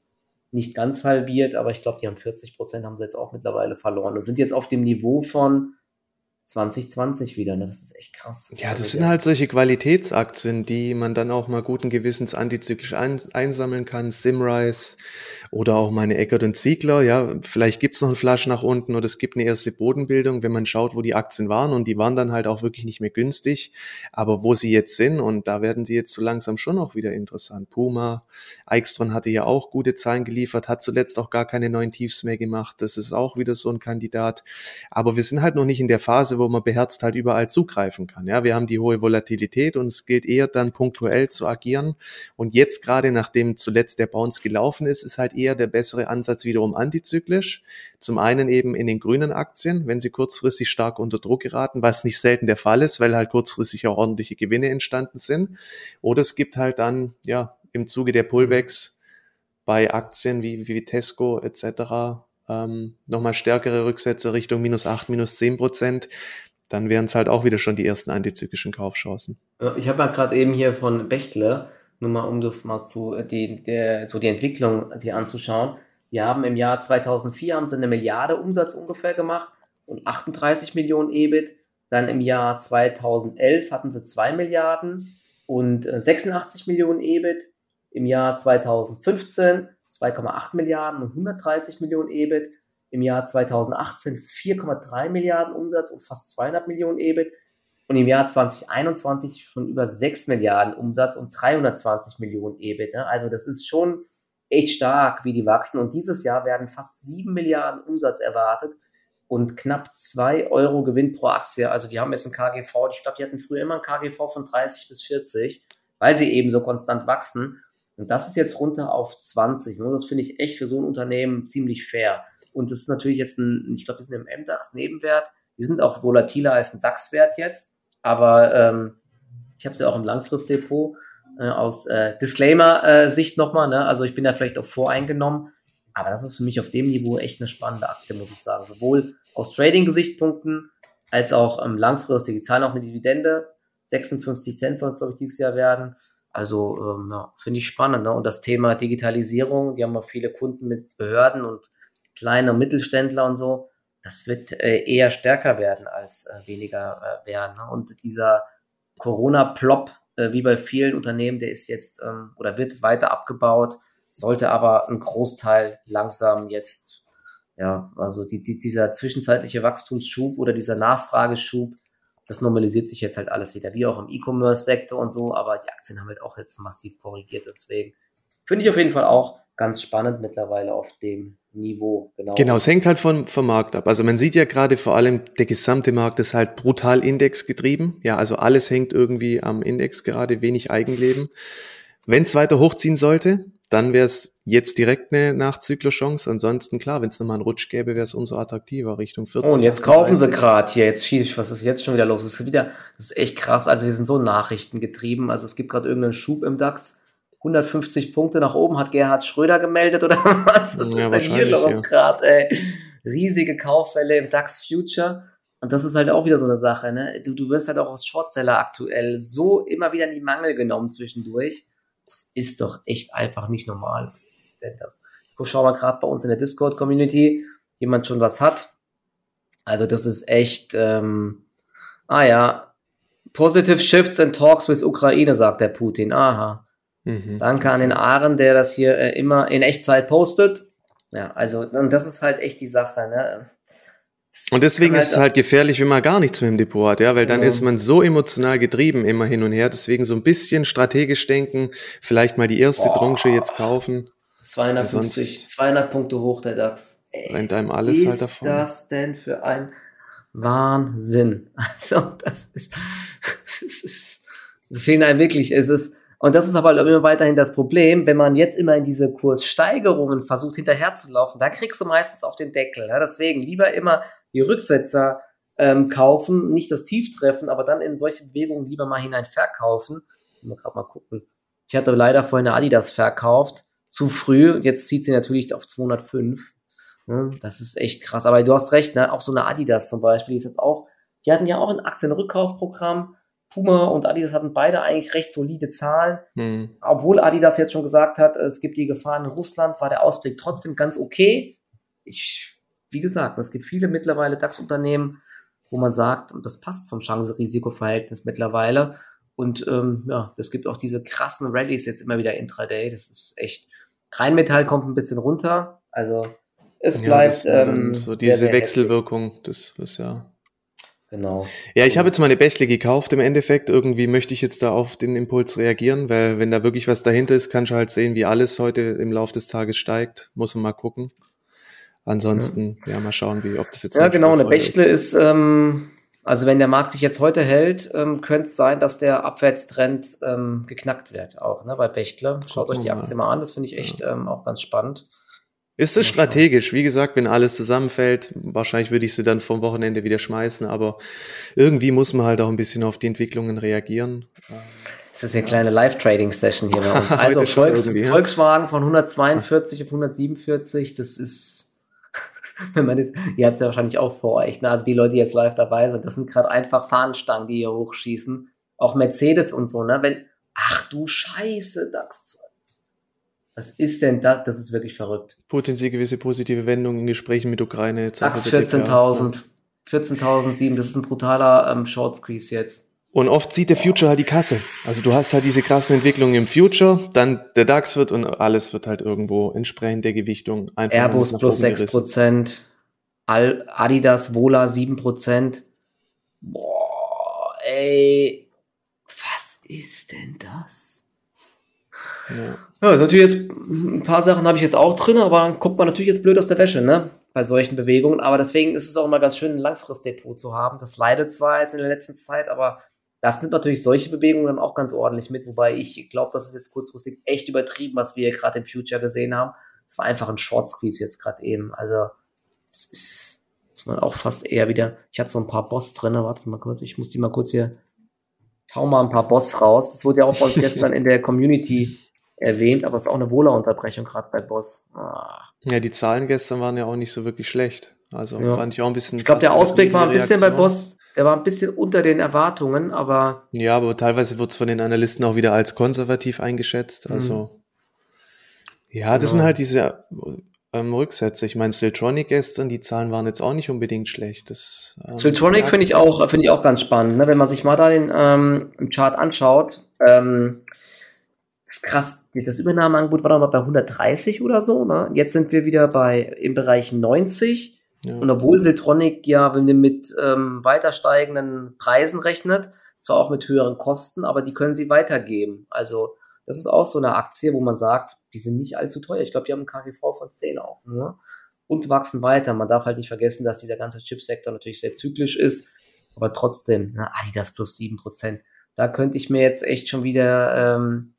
nicht ganz halbiert, aber ich glaube, die haben 40 Prozent haben sie jetzt auch mittlerweile verloren und sind jetzt auf dem Niveau von 2020 wieder. Ne? Das ist echt krass. Ja, das also, sind halt solche Qualitätsaktien, die man dann auch mal guten Gewissens antizyklisch ein, einsammeln kann. Simrise oder auch meine Eckert und Ziegler. Ja, vielleicht gibt's noch einen Flasch nach unten oder es gibt eine erste Bodenbildung, wenn man schaut, wo die Aktien waren. Und die waren dann halt auch wirklich nicht mehr günstig. Aber wo sie jetzt sind, und da werden sie jetzt so langsam schon auch wieder interessant. Puma, Eichstron hatte ja auch gute Zahlen geliefert, hat zuletzt auch gar keine neuen Tiefs mehr gemacht. Das ist auch wieder so ein Kandidat. Aber wir sind halt noch nicht in der Phase, wo man beherzt halt überall zugreifen kann. Ja, wir haben die hohe Volatilität und es gilt eher dann punktuell zu agieren. Und jetzt gerade, nachdem zuletzt der Bounce gelaufen ist, ist halt eher der bessere Ansatz wiederum antizyklisch. Zum einen eben in den grünen Aktien, wenn sie kurzfristig stark unter Druck geraten, was nicht selten der Fall ist, weil halt kurzfristig auch ordentliche Gewinne entstanden sind. Oder es gibt halt dann, ja, im Zuge der Pullbacks bei Aktien wie, wie Tesco etc ähm, nochmal stärkere Rücksätze Richtung minus 8, minus 10 Prozent, dann wären es halt auch wieder schon die ersten antizyklischen Kaufchancen. Ich habe ja gerade eben hier von Bechtle, nur mal um das mal zu, äh, die, der, so die Entwicklung sich anzuschauen. Die haben im Jahr 2004 haben sie eine Milliarde Umsatz ungefähr gemacht und 38 Millionen EBIT. Dann im Jahr 2011 hatten sie 2 Milliarden und 86 äh, Millionen EBIT. Im Jahr 2015 2,8 Milliarden und 130 Millionen EBIT. Im Jahr 2018 4,3 Milliarden Umsatz und fast 200 Millionen EBIT. Und im Jahr 2021 schon über 6 Milliarden Umsatz und 320 Millionen EBIT. Ne? Also das ist schon echt stark, wie die wachsen. Und dieses Jahr werden fast 7 Milliarden Umsatz erwartet und knapp 2 Euro Gewinn pro Aktie. Also die haben jetzt ein KGV, ich glaube, die hatten früher immer ein KGV von 30 bis 40, weil sie eben so konstant wachsen. Und das ist jetzt runter auf 20. Ne? Das finde ich echt für so ein Unternehmen ziemlich fair. Und das ist natürlich jetzt ein, ich glaube, die sind im MDAX Nebenwert. Die sind auch volatiler als ein DAX-Wert jetzt. Aber ähm, ich habe sie ja auch im Langfristdepot äh, aus äh, Disclaimer-Sicht äh, nochmal. Ne? Also ich bin da vielleicht auch voreingenommen. Aber das ist für mich auf dem Niveau echt eine spannende Aktie, muss ich sagen. Sowohl aus Trading-Gesichtspunkten als auch ähm, langfristig. Die zahlen auch eine Dividende. 56 Cent soll es, glaube ich, dieses Jahr werden. Also ähm, ja, finde ich spannend. Ne? Und das Thema Digitalisierung, die haben auch viele Kunden mit Behörden und kleine Mittelständler und so. Das wird äh, eher stärker werden als äh, weniger äh, werden. Ne? Und dieser Corona-Plop, äh, wie bei vielen Unternehmen, der ist jetzt ähm, oder wird weiter abgebaut, sollte aber ein Großteil langsam jetzt, ja, also die, die, dieser zwischenzeitliche Wachstumsschub oder dieser Nachfrageschub, das normalisiert sich jetzt halt alles wieder, wie auch im E-Commerce-Sektor und so, aber die Aktien haben halt auch jetzt massiv korrigiert. Deswegen finde ich auf jeden Fall auch ganz spannend mittlerweile auf dem Niveau. Genau, genau es hängt halt vom, vom Markt ab. Also man sieht ja gerade vor allem, der gesamte Markt ist halt brutal indexgetrieben. Ja, also alles hängt irgendwie am Index gerade, wenig Eigenleben. Wenn es weiter hochziehen sollte, dann wäre es jetzt direkt eine Nachzüglerchance. Ansonsten, klar, wenn es nochmal einen Rutsch gäbe, wäre es umso attraktiver Richtung 40. Oh, und jetzt kaufen sie gerade hier. Jetzt schieß, was ist jetzt schon wieder los? Das ist wieder, das ist echt krass. Also wir sind so nachrichtengetrieben. Also es gibt gerade irgendeinen Schub im DAX. 150 Punkte nach oben hat Gerhard Schröder gemeldet oder <laughs> was? Das ja, ist denn hier los ja. gerade, ey? Riesige Kauffälle im DAX Future. Und das ist halt auch wieder so eine Sache, ne? Du, du wirst halt auch als Shortseller aktuell so immer wieder in die Mangel genommen zwischendurch. Das ist doch echt einfach nicht normal. Was ist denn das? Ich schaue mal gerade bei uns in der Discord-Community, jemand schon was hat. Also das ist echt, ähm, ah ja, Positive Shifts and Talks with Ukraine, sagt der Putin. Aha. Mhm. Danke an den Aaron, der das hier äh, immer in Echtzeit postet. Ja, also, und das ist halt echt die Sache, ne? Und deswegen ist es halt gefährlich, wenn man gar nichts mehr im Depot hat, ja, weil dann ja. ist man so emotional getrieben immer hin und her. Deswegen so ein bisschen strategisch denken, vielleicht mal die erste Boah. Tranche jetzt kaufen. 250, 200 Punkte hoch der DAX. Ey, rennt einem alles halt davon. Was ist das denn für ein Wahnsinn? <laughs> Also, das ist, <laughs> das ist, so fehlen einem wirklich, es ist, und das ist aber immer weiterhin das Problem, wenn man jetzt immer in diese Kurssteigerungen versucht hinterherzulaufen, da kriegst du meistens auf den Deckel. Ja? Deswegen lieber immer die Rücksetzer ähm, kaufen, nicht das Tief treffen, aber dann in solche Bewegungen lieber mal hinein verkaufen. Mal gerade mal gucken. Ich hatte leider vorhin eine Adidas verkauft, zu früh. Jetzt zieht sie natürlich auf 205. Hm, das ist echt krass. Aber du hast recht, ne? auch so eine Adidas zum Beispiel, die ist jetzt auch, die hatten ja auch ein Aktienrückkaufprogramm Puma und Adidas hatten beide eigentlich recht solide Zahlen. Mhm. Obwohl Adidas jetzt schon gesagt hat, es gibt die Gefahren in Russland, war der Ausblick trotzdem ganz okay. Ich, wie gesagt, es gibt viele mittlerweile DAX-Unternehmen, wo man sagt, und das passt vom Chance-Risiko-Verhältnis mittlerweile. Und ähm, ja, das gibt auch diese krassen Rallyes jetzt immer wieder intraday. Das ist echt. Rheinmetall kommt ein bisschen runter. Also es bleibt. Ja, ähm, so diese sehr, sehr Wechselwirkung, das ist ja Genau. Ja, ich habe jetzt meine Bächle gekauft im Endeffekt. Irgendwie möchte ich jetzt da auf den Impuls reagieren, weil wenn da wirklich was dahinter ist, kannst du halt sehen, wie alles heute im Laufe des Tages steigt. Muss man mal gucken. Ansonsten, ja, ja mal schauen, wie, ob das jetzt. Ja, genau. Eine Bächle ist, ähm, also wenn der Markt sich jetzt heute hält, ähm, könnte es sein, dass der Abwärtstrend ähm, geknackt wird, auch ne, bei Bächle. Schaut Gucken euch die Aktie mal an, das finde ich echt ja. ähm, auch ganz spannend. Ist es strategisch? Wie gesagt, wenn alles zusammenfällt, wahrscheinlich würde ich sie dann vom Wochenende wieder schmeißen, aber irgendwie muss man halt auch ein bisschen auf die Entwicklungen reagieren. Das ist eine kleine Live-Trading-Session hier bei uns. <laughs> Also Volks Volkswagen von 142 auf 147, das ist, <laughs> wenn man das, ihr habt es ja wahrscheinlich auch vor euch, ne? also die Leute, die jetzt live dabei sind, das sind gerade einfach Fahnenstangen, die hier hochschießen. Auch Mercedes und so, ne? Wenn, ach du Scheiße, DAX was ist denn das? Das ist wirklich verrückt. Potenziell gewisse positive Wendungen in Gesprächen mit Ukraine. DAX 14.000. 14.007, das ist ein brutaler ähm, Short Squeeze jetzt. Und oft sieht der Future halt die Kasse. Also du hast halt diese krassen Entwicklungen im Future, dann der DAX wird und alles wird halt irgendwo entsprechend der Gewichtung einfach Airbus plus 6%, Adidas Vola 7%. Boah, ey, was ist denn das? Ja. ja, ist natürlich jetzt ein paar Sachen habe ich jetzt auch drin, aber dann guckt man natürlich jetzt blöd aus der Wäsche, ne? Bei solchen Bewegungen. Aber deswegen ist es auch immer ganz schön, ein Langfristdepot zu haben. Das leidet zwar jetzt in der letzten Zeit, aber das nimmt natürlich solche Bewegungen dann auch ganz ordentlich mit. Wobei ich glaube, das ist jetzt kurzfristig echt übertrieben, was wir gerade im Future gesehen haben. Es war einfach ein Short Squeeze jetzt gerade eben. Also, das ist, muss man auch fast eher wieder. Ich hatte so ein paar Boss drin. Warte mal kurz, ich muss die mal kurz hier. Ich hau mal ein paar Boss raus. Das wurde ja auch bei uns <laughs> gestern in der Community erwähnt, aber es ist auch eine Wohlerunterbrechung gerade bei Boss. Ah. Ja, die Zahlen gestern waren ja auch nicht so wirklich schlecht. Also ja. fand ich auch ein bisschen. Ich glaube, der Ausblick war ein bisschen bei Boss, der war ein bisschen unter den Erwartungen, aber. Ja, aber teilweise wird es von den Analysten auch wieder als konservativ eingeschätzt. Mhm. Also. Mhm. Ja, das genau. sind halt diese ähm, Rücksätze. Ich meine, Siltronic gestern, die Zahlen waren jetzt auch nicht unbedingt schlecht. Das, ähm, Siltronic finde ich auch, finde ich auch ganz spannend, ne? wenn man sich mal da den ähm, Chart anschaut. Ähm, ist krass. Das Übernahmeangebot war doch mal bei 130 oder so. Ne? Jetzt sind wir wieder bei im Bereich 90. Ja. Und obwohl Siltronic ja wenn ihr mit ähm, weiter steigenden Preisen rechnet, zwar auch mit höheren Kosten, aber die können sie weitergeben. Also das ist auch so eine Aktie, wo man sagt, die sind nicht allzu teuer. Ich glaube, die haben einen KGV von 10 auch nur und wachsen weiter. Man darf halt nicht vergessen, dass dieser ganze Chipsektor natürlich sehr zyklisch ist, aber trotzdem, na, Adidas plus 7%. Da könnte ich mir jetzt echt schon wieder ähm,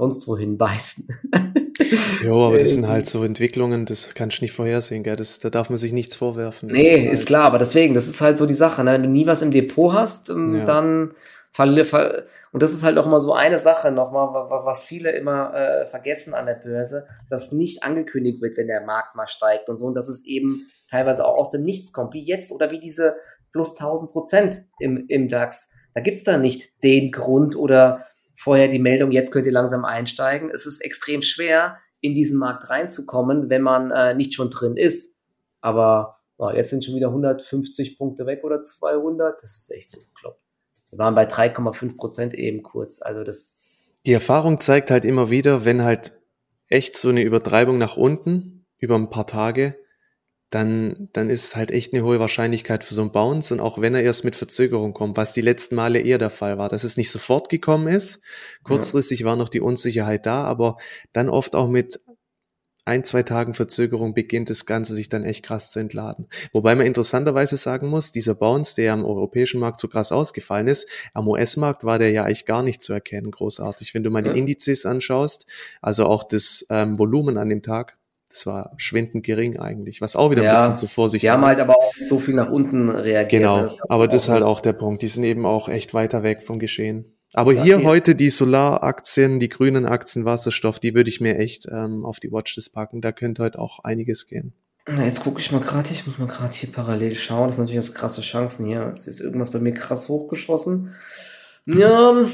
sonst wohin beißen. <laughs> jo, aber das sind halt so Entwicklungen, das kannst du nicht vorhersehen, gell? Das, da darf man sich nichts vorwerfen. Nee, ist, halt ist, klar, aber deswegen, das ist halt so die Sache, ne? wenn du nie was im Depot hast, ähm, ja. dann verlier, ver und das ist halt auch mal so eine Sache nochmal, was viele immer äh, vergessen an der Börse, dass nicht angekündigt wird, wenn der Markt mal steigt und so, und dass es eben teilweise auch aus dem Nichts kommt, wie jetzt oder wie diese plus 1000 Prozent im, im DAX. Da gibt's da nicht den Grund oder vorher die Meldung, jetzt könnt ihr langsam einsteigen. Es ist extrem schwer, in diesen Markt reinzukommen, wenn man äh, nicht schon drin ist. Aber oh, jetzt sind schon wieder 150 Punkte weg oder 200. Das ist echt so. Wir waren bei 3,5 Prozent eben kurz. Also das. Die Erfahrung zeigt halt immer wieder, wenn halt echt so eine Übertreibung nach unten über ein paar Tage dann, dann ist es halt echt eine hohe Wahrscheinlichkeit für so ein Bounce. Und auch wenn er erst mit Verzögerung kommt, was die letzten Male eher der Fall war, dass es nicht sofort gekommen ist. Kurzfristig ja. war noch die Unsicherheit da, aber dann oft auch mit ein, zwei Tagen Verzögerung beginnt das Ganze sich dann echt krass zu entladen. Wobei man interessanterweise sagen muss, dieser Bounce, der am europäischen Markt so krass ausgefallen ist, am US-Markt war der ja eigentlich gar nicht zu erkennen, großartig. Wenn du mal die Indizes anschaust, also auch das ähm, Volumen an dem Tag, das war schwindend gering eigentlich, was auch wieder ja, ein bisschen zu vorsichtig Die haben halt aber auch so viel nach unten reagiert. Genau, das aber das ist halt auch der Punkt. Die sind eben auch echt weiter weg vom Geschehen. Aber hier heute die Solaraktien, die grünen Aktien, Wasserstoff, die würde ich mir echt ähm, auf die Watchlist packen. Da könnte heute auch einiges gehen. Jetzt gucke ich mal gerade, ich muss mal gerade hier parallel schauen. Das sind natürlich jetzt krasse Chancen hier. Es ist irgendwas bei mir krass hochgeschossen. Ja,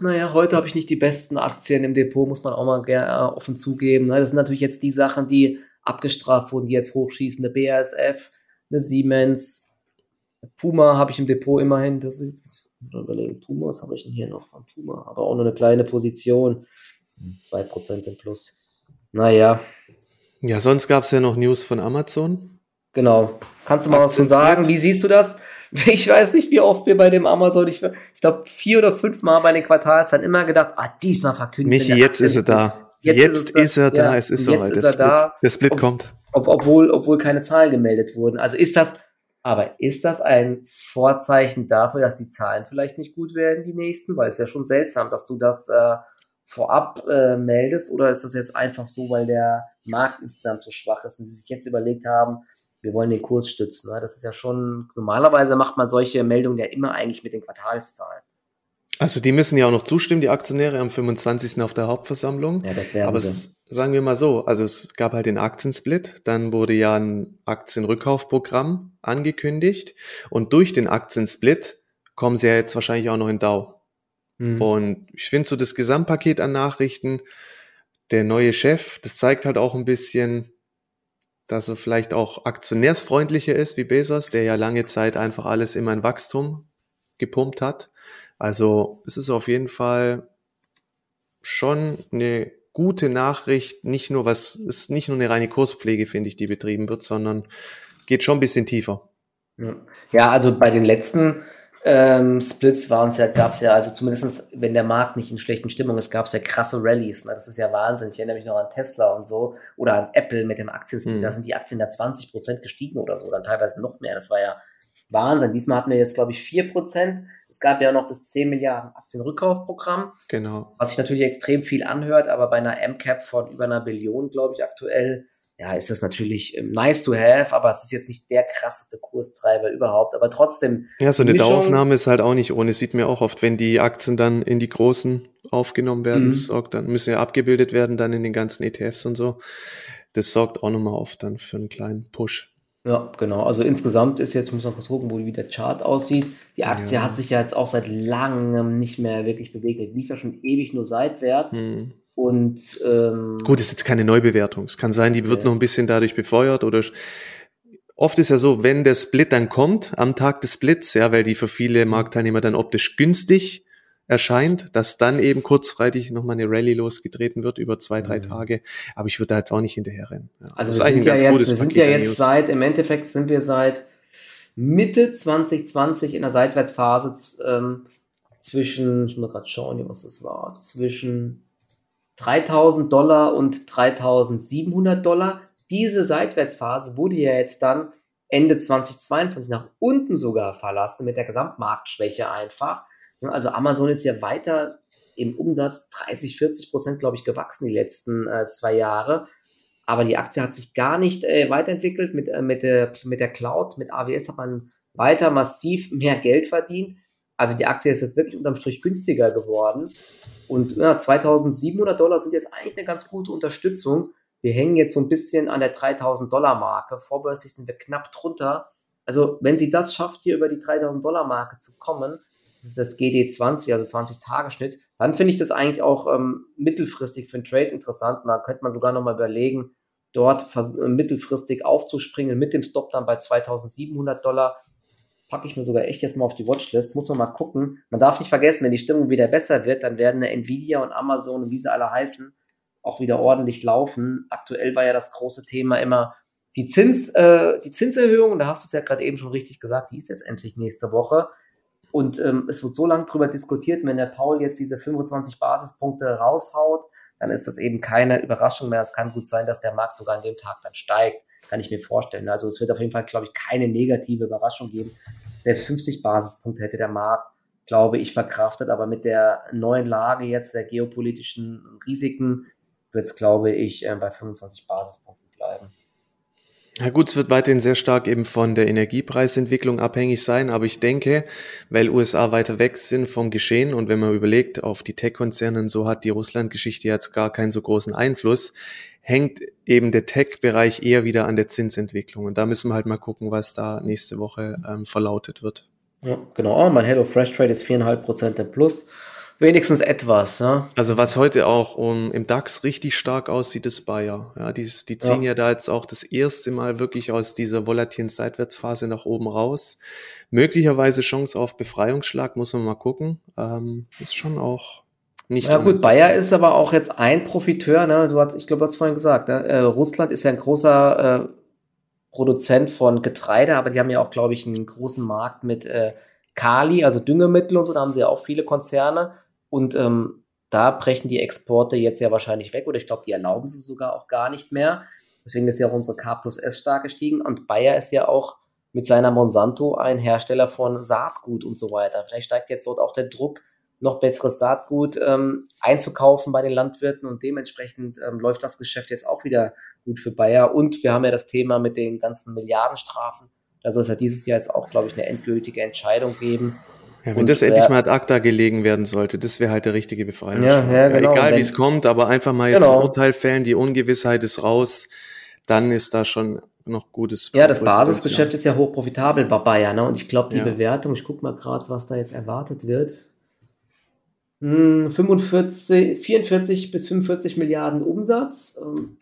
naja, heute habe ich nicht die besten Aktien im Depot, muss man auch mal gerne äh, offen zugeben. Ne? Das sind natürlich jetzt die Sachen, die abgestraft wurden, die jetzt hochschießen. Eine BASF, eine Siemens, Puma habe ich im Depot immerhin. Das ist, überlegen, Puma, was habe ich denn hier noch von Puma? Aber auch nur eine kleine Position. 2% im Plus. Naja. Ja, sonst gab es ja noch News von Amazon. Genau. Kannst du mal was zu sagen? Wie siehst du das? <laughs> Ich weiß nicht, wie oft wir bei dem Amazon, ich, ich glaube, vier oder fünf Mal bei den Quartalszahlen immer gedacht, ah, diesmal verkündet Michi, jetzt ist er da. Jetzt, jetzt ist, ist, er da, ja, es ist soweit. Ist er da. Der Split ob, kommt. Ob, obwohl, obwohl keine Zahlen gemeldet wurden. Also ist das, aber ist das ein Vorzeichen dafür, dass die Zahlen vielleicht nicht gut werden, die nächsten? Weil es ist ja schon seltsam, dass du das äh, vorab äh, meldest. Oder ist das jetzt einfach so, weil der Markt insgesamt so schwach ist und sie sich jetzt überlegt haben, wir wollen den Kurs stützen. Ne? Das ist ja schon, normalerweise macht man solche Meldungen ja immer eigentlich mit den Quartalszahlen. Also die müssen ja auch noch zustimmen, die Aktionäre am 25. auf der Hauptversammlung. Ja, das wäre Aber es, sagen wir mal so, also es gab halt den Aktiensplit, dann wurde ja ein Aktienrückkaufprogramm angekündigt und durch den Aktiensplit kommen sie ja jetzt wahrscheinlich auch noch in DAO. Mhm. Und ich finde so das Gesamtpaket an Nachrichten, der neue Chef, das zeigt halt auch ein bisschen, dass er vielleicht auch aktionärsfreundlicher ist wie Bezos, der ja lange Zeit einfach alles immer in Wachstum gepumpt hat. Also es ist auf jeden Fall schon eine gute Nachricht, nicht nur was, ist nicht nur eine reine Kurspflege, finde ich, die betrieben wird, sondern geht schon ein bisschen tiefer. Ja, also bei den letzten ähm, Splits waren es ja, gab es ja, also zumindest wenn der Markt nicht in schlechten Stimmung ist, gab es ja krasse Rallyes. Ne? Das ist ja Wahnsinn. Ich erinnere mich noch an Tesla und so oder an Apple mit dem Aktiensplit. Mhm. Da sind die Aktien da 20 Prozent gestiegen oder so, dann teilweise noch mehr. Das war ja Wahnsinn. Diesmal hatten wir jetzt, glaube ich, 4 Prozent. Es gab ja noch das 10 Milliarden Aktienrückkaufprogramm. Genau. Was sich natürlich extrem viel anhört, aber bei einer MCAP von über einer Billion, glaube ich, aktuell, ja, ist das natürlich ähm, nice to have, aber es ist jetzt nicht der krasseste Kurstreiber überhaupt. Aber trotzdem. Ja, so eine Daueraufnahme ist halt auch nicht ohne. Sieht mir auch oft, wenn die Aktien dann in die großen aufgenommen werden, mhm. das sorgt dann, müssen ja abgebildet werden dann in den ganzen ETFs und so. Das sorgt auch nochmal oft dann für einen kleinen Push. Ja, genau. Also insgesamt ist jetzt, muss man kurz gucken, wo wie der Chart aussieht. Die Aktie ja. hat sich ja jetzt auch seit langem nicht mehr wirklich bewegt. Die lief ja schon ewig nur seitwärts. Mhm. Und ähm, gut, ist jetzt keine Neubewertung. Es kann sein, die wird ja. noch ein bisschen dadurch befeuert oder oft ist ja so, wenn der Split dann kommt, am Tag des Splits, ja, weil die für viele Marktteilnehmer dann optisch günstig erscheint, dass dann eben kurzfristig nochmal eine Rallye losgetreten wird über zwei, drei mhm. Tage. Aber ich würde da jetzt auch nicht hinterher rennen. Ja, also wir sind, ja jetzt, wir sind ja jetzt seit, im Endeffekt sind wir seit Mitte 2020 in der Seitwärtsphase ähm, zwischen, ich muss gerade schauen, was das war, zwischen 3000 Dollar und 3700 Dollar. Diese Seitwärtsphase wurde ja jetzt dann Ende 2022 nach unten sogar verlassen mit der Gesamtmarktschwäche einfach. Also Amazon ist ja weiter im Umsatz 30, 40 Prozent, glaube ich, gewachsen die letzten äh, zwei Jahre. Aber die Aktie hat sich gar nicht äh, weiterentwickelt. Mit, äh, mit, der, mit der Cloud, mit AWS hat man weiter massiv mehr Geld verdient. Also die Aktie ist jetzt wirklich unterm Strich günstiger geworden. Und ja, 2700 Dollar sind jetzt eigentlich eine ganz gute Unterstützung. Wir hängen jetzt so ein bisschen an der 3000 Dollar Marke. Vorbörslich sind wir knapp drunter. Also wenn sie das schafft, hier über die 3000 Dollar Marke zu kommen, das ist das GD20, also 20-Tage-Schnitt, dann finde ich das eigentlich auch ähm, mittelfristig für einen Trade interessant. Da könnte man sogar nochmal überlegen, dort mittelfristig aufzuspringen mit dem Stop dann bei 2700 Dollar packe ich mir sogar echt jetzt mal auf die Watchlist. Muss man mal gucken. Man darf nicht vergessen, wenn die Stimmung wieder besser wird, dann werden Nvidia und Amazon und wie sie alle heißen, auch wieder ordentlich laufen. Aktuell war ja das große Thema immer die, Zins, äh, die Zinserhöhung. Und da hast du es ja gerade eben schon richtig gesagt, die ist jetzt endlich nächste Woche. Und ähm, es wird so lange darüber diskutiert, wenn der Paul jetzt diese 25 Basispunkte raushaut, dann ist das eben keine Überraschung mehr. Es kann gut sein, dass der Markt sogar an dem Tag dann steigt. Kann ich mir vorstellen. Also es wird auf jeden Fall, glaube ich, keine negative Überraschung geben. Selbst 50 Basispunkte hätte der Markt, glaube ich, verkraftet. Aber mit der neuen Lage jetzt der geopolitischen Risiken wird es, glaube ich, äh, bei 25 Basispunkten bleiben. Ja gut, es wird weiterhin sehr stark eben von der Energiepreisentwicklung abhängig sein, aber ich denke, weil USA weiter weg sind vom Geschehen und wenn man überlegt, auf die Tech-Konzerne so hat die Russland-Geschichte jetzt gar keinen so großen Einfluss, hängt eben der Tech-Bereich eher wieder an der Zinsentwicklung. Und da müssen wir halt mal gucken, was da nächste Woche ähm, verlautet wird. Ja, genau. Oh, mein Hello Fresh Trade ist 4,5% im Plus. Wenigstens etwas. Ja? Also was heute auch um, im DAX richtig stark aussieht, ist Bayer. Ja, die, die ziehen ja. ja da jetzt auch das erste Mal wirklich aus dieser volatilen Seitwärtsphase nach oben raus. Möglicherweise Chance auf Befreiungsschlag, muss man mal gucken. Ähm, ist schon auch nicht. Ja gut, Bayer ist aber auch jetzt ein Profiteur. Ne? Du hast, ich glaube, du hast vorhin gesagt, ne? äh, Russland ist ja ein großer äh, Produzent von Getreide, aber die haben ja auch, glaube ich, einen großen Markt mit äh, Kali, also Düngemittel und so. Da haben sie ja auch viele Konzerne. Und ähm, da brechen die Exporte jetzt ja wahrscheinlich weg oder ich glaube, die erlauben sie sogar auch gar nicht mehr. Deswegen ist ja auch unsere K plus S stark gestiegen und Bayer ist ja auch mit seiner Monsanto ein Hersteller von Saatgut und so weiter. Vielleicht steigt jetzt dort auch der Druck, noch besseres Saatgut ähm, einzukaufen bei den Landwirten und dementsprechend ähm, läuft das Geschäft jetzt auch wieder gut für Bayer. Und wir haben ja das Thema mit den ganzen Milliardenstrafen. Da soll es ja dieses Jahr jetzt auch, glaube ich, eine endgültige Entscheidung geben. Ja, wenn und das endlich mal ad acta gelegen werden sollte, das wäre halt der richtige Befreiung. Ja, ja, genau. Egal wie es kommt, aber einfach mal jetzt genau. ein Urteil fällen, die Ungewissheit ist raus, dann ist da schon noch gutes. Ja, das Basisgeschäft ist ja hochprofitabel bei Bayern, ne? Und ich glaube, die ja. Bewertung, ich gucke mal gerade, was da jetzt erwartet wird. 45, hm, 44 bis 45 Milliarden Umsatz,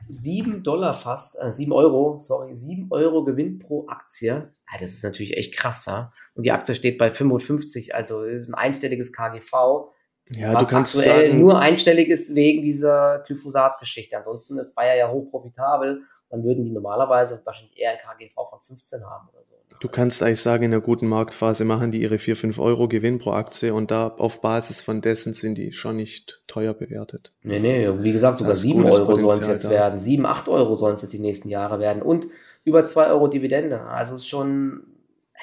7 ähm, Dollar fast, äh, 7 Euro, sorry, 7 Euro Gewinn pro Aktie. Ja, das ist natürlich echt krass, ja? Und die Aktie steht bei 55, also ist ein einstelliges KGV. Ja, du kannst aktuell sagen, nur einstellig ist wegen dieser Glyphosat-Geschichte. Ansonsten ist Bayer ja hoch profitabel dann würden die normalerweise wahrscheinlich eher ein KGV von 15 haben oder so. Du kannst eigentlich sagen, in einer guten Marktphase machen die ihre 4, 5 Euro Gewinn pro Aktie und da auf Basis von dessen sind die schon nicht teuer bewertet. Nee, nee, wie gesagt, sogar 7 Euro sollen es jetzt da. werden. 7, 8 Euro sollen es jetzt die nächsten Jahre werden und über 2 Euro Dividende. Also ist schon,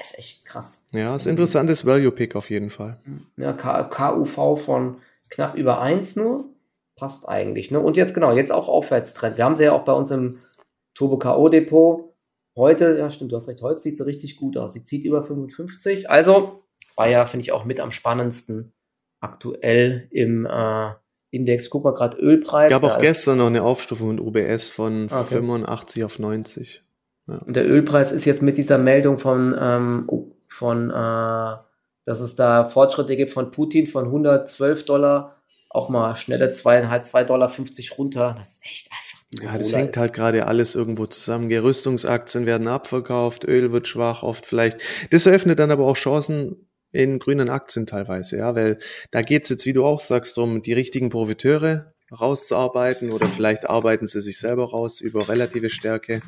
ist echt krass. Ja, ist ein interessantes Value Pick auf jeden Fall. Ja, KUV von knapp über 1 nur. Passt eigentlich. Ne? Und jetzt genau, jetzt auch Aufwärtstrend. Wir haben sie ja auch bei uns im Turbo K.O. Depot. Heute, ja stimmt, du hast recht, heute sieht sie richtig gut aus. Sie zieht über 55. Also, Bayer finde ich auch mit am spannendsten aktuell im äh, Index. Guck mal gerade Ölpreis. Gab auch gestern noch eine Aufstufung in UBS von okay. 85 auf 90. Ja. Und der Ölpreis ist jetzt mit dieser Meldung von, ähm, oh, von äh, dass es da Fortschritte gibt von Putin von 112 Dollar auch mal schnelle 2,5 Dollar 50 runter. Das ist echt einfach ja, das hängt halt gerade alles irgendwo zusammen. Gerüstungsaktien werden abverkauft, Öl wird schwach, oft vielleicht. Das eröffnet dann aber auch Chancen in grünen Aktien teilweise, ja, weil da geht's jetzt, wie du auch sagst, um die richtigen Profiteure rauszuarbeiten oder vielleicht arbeiten sie sich selber raus über relative Stärke.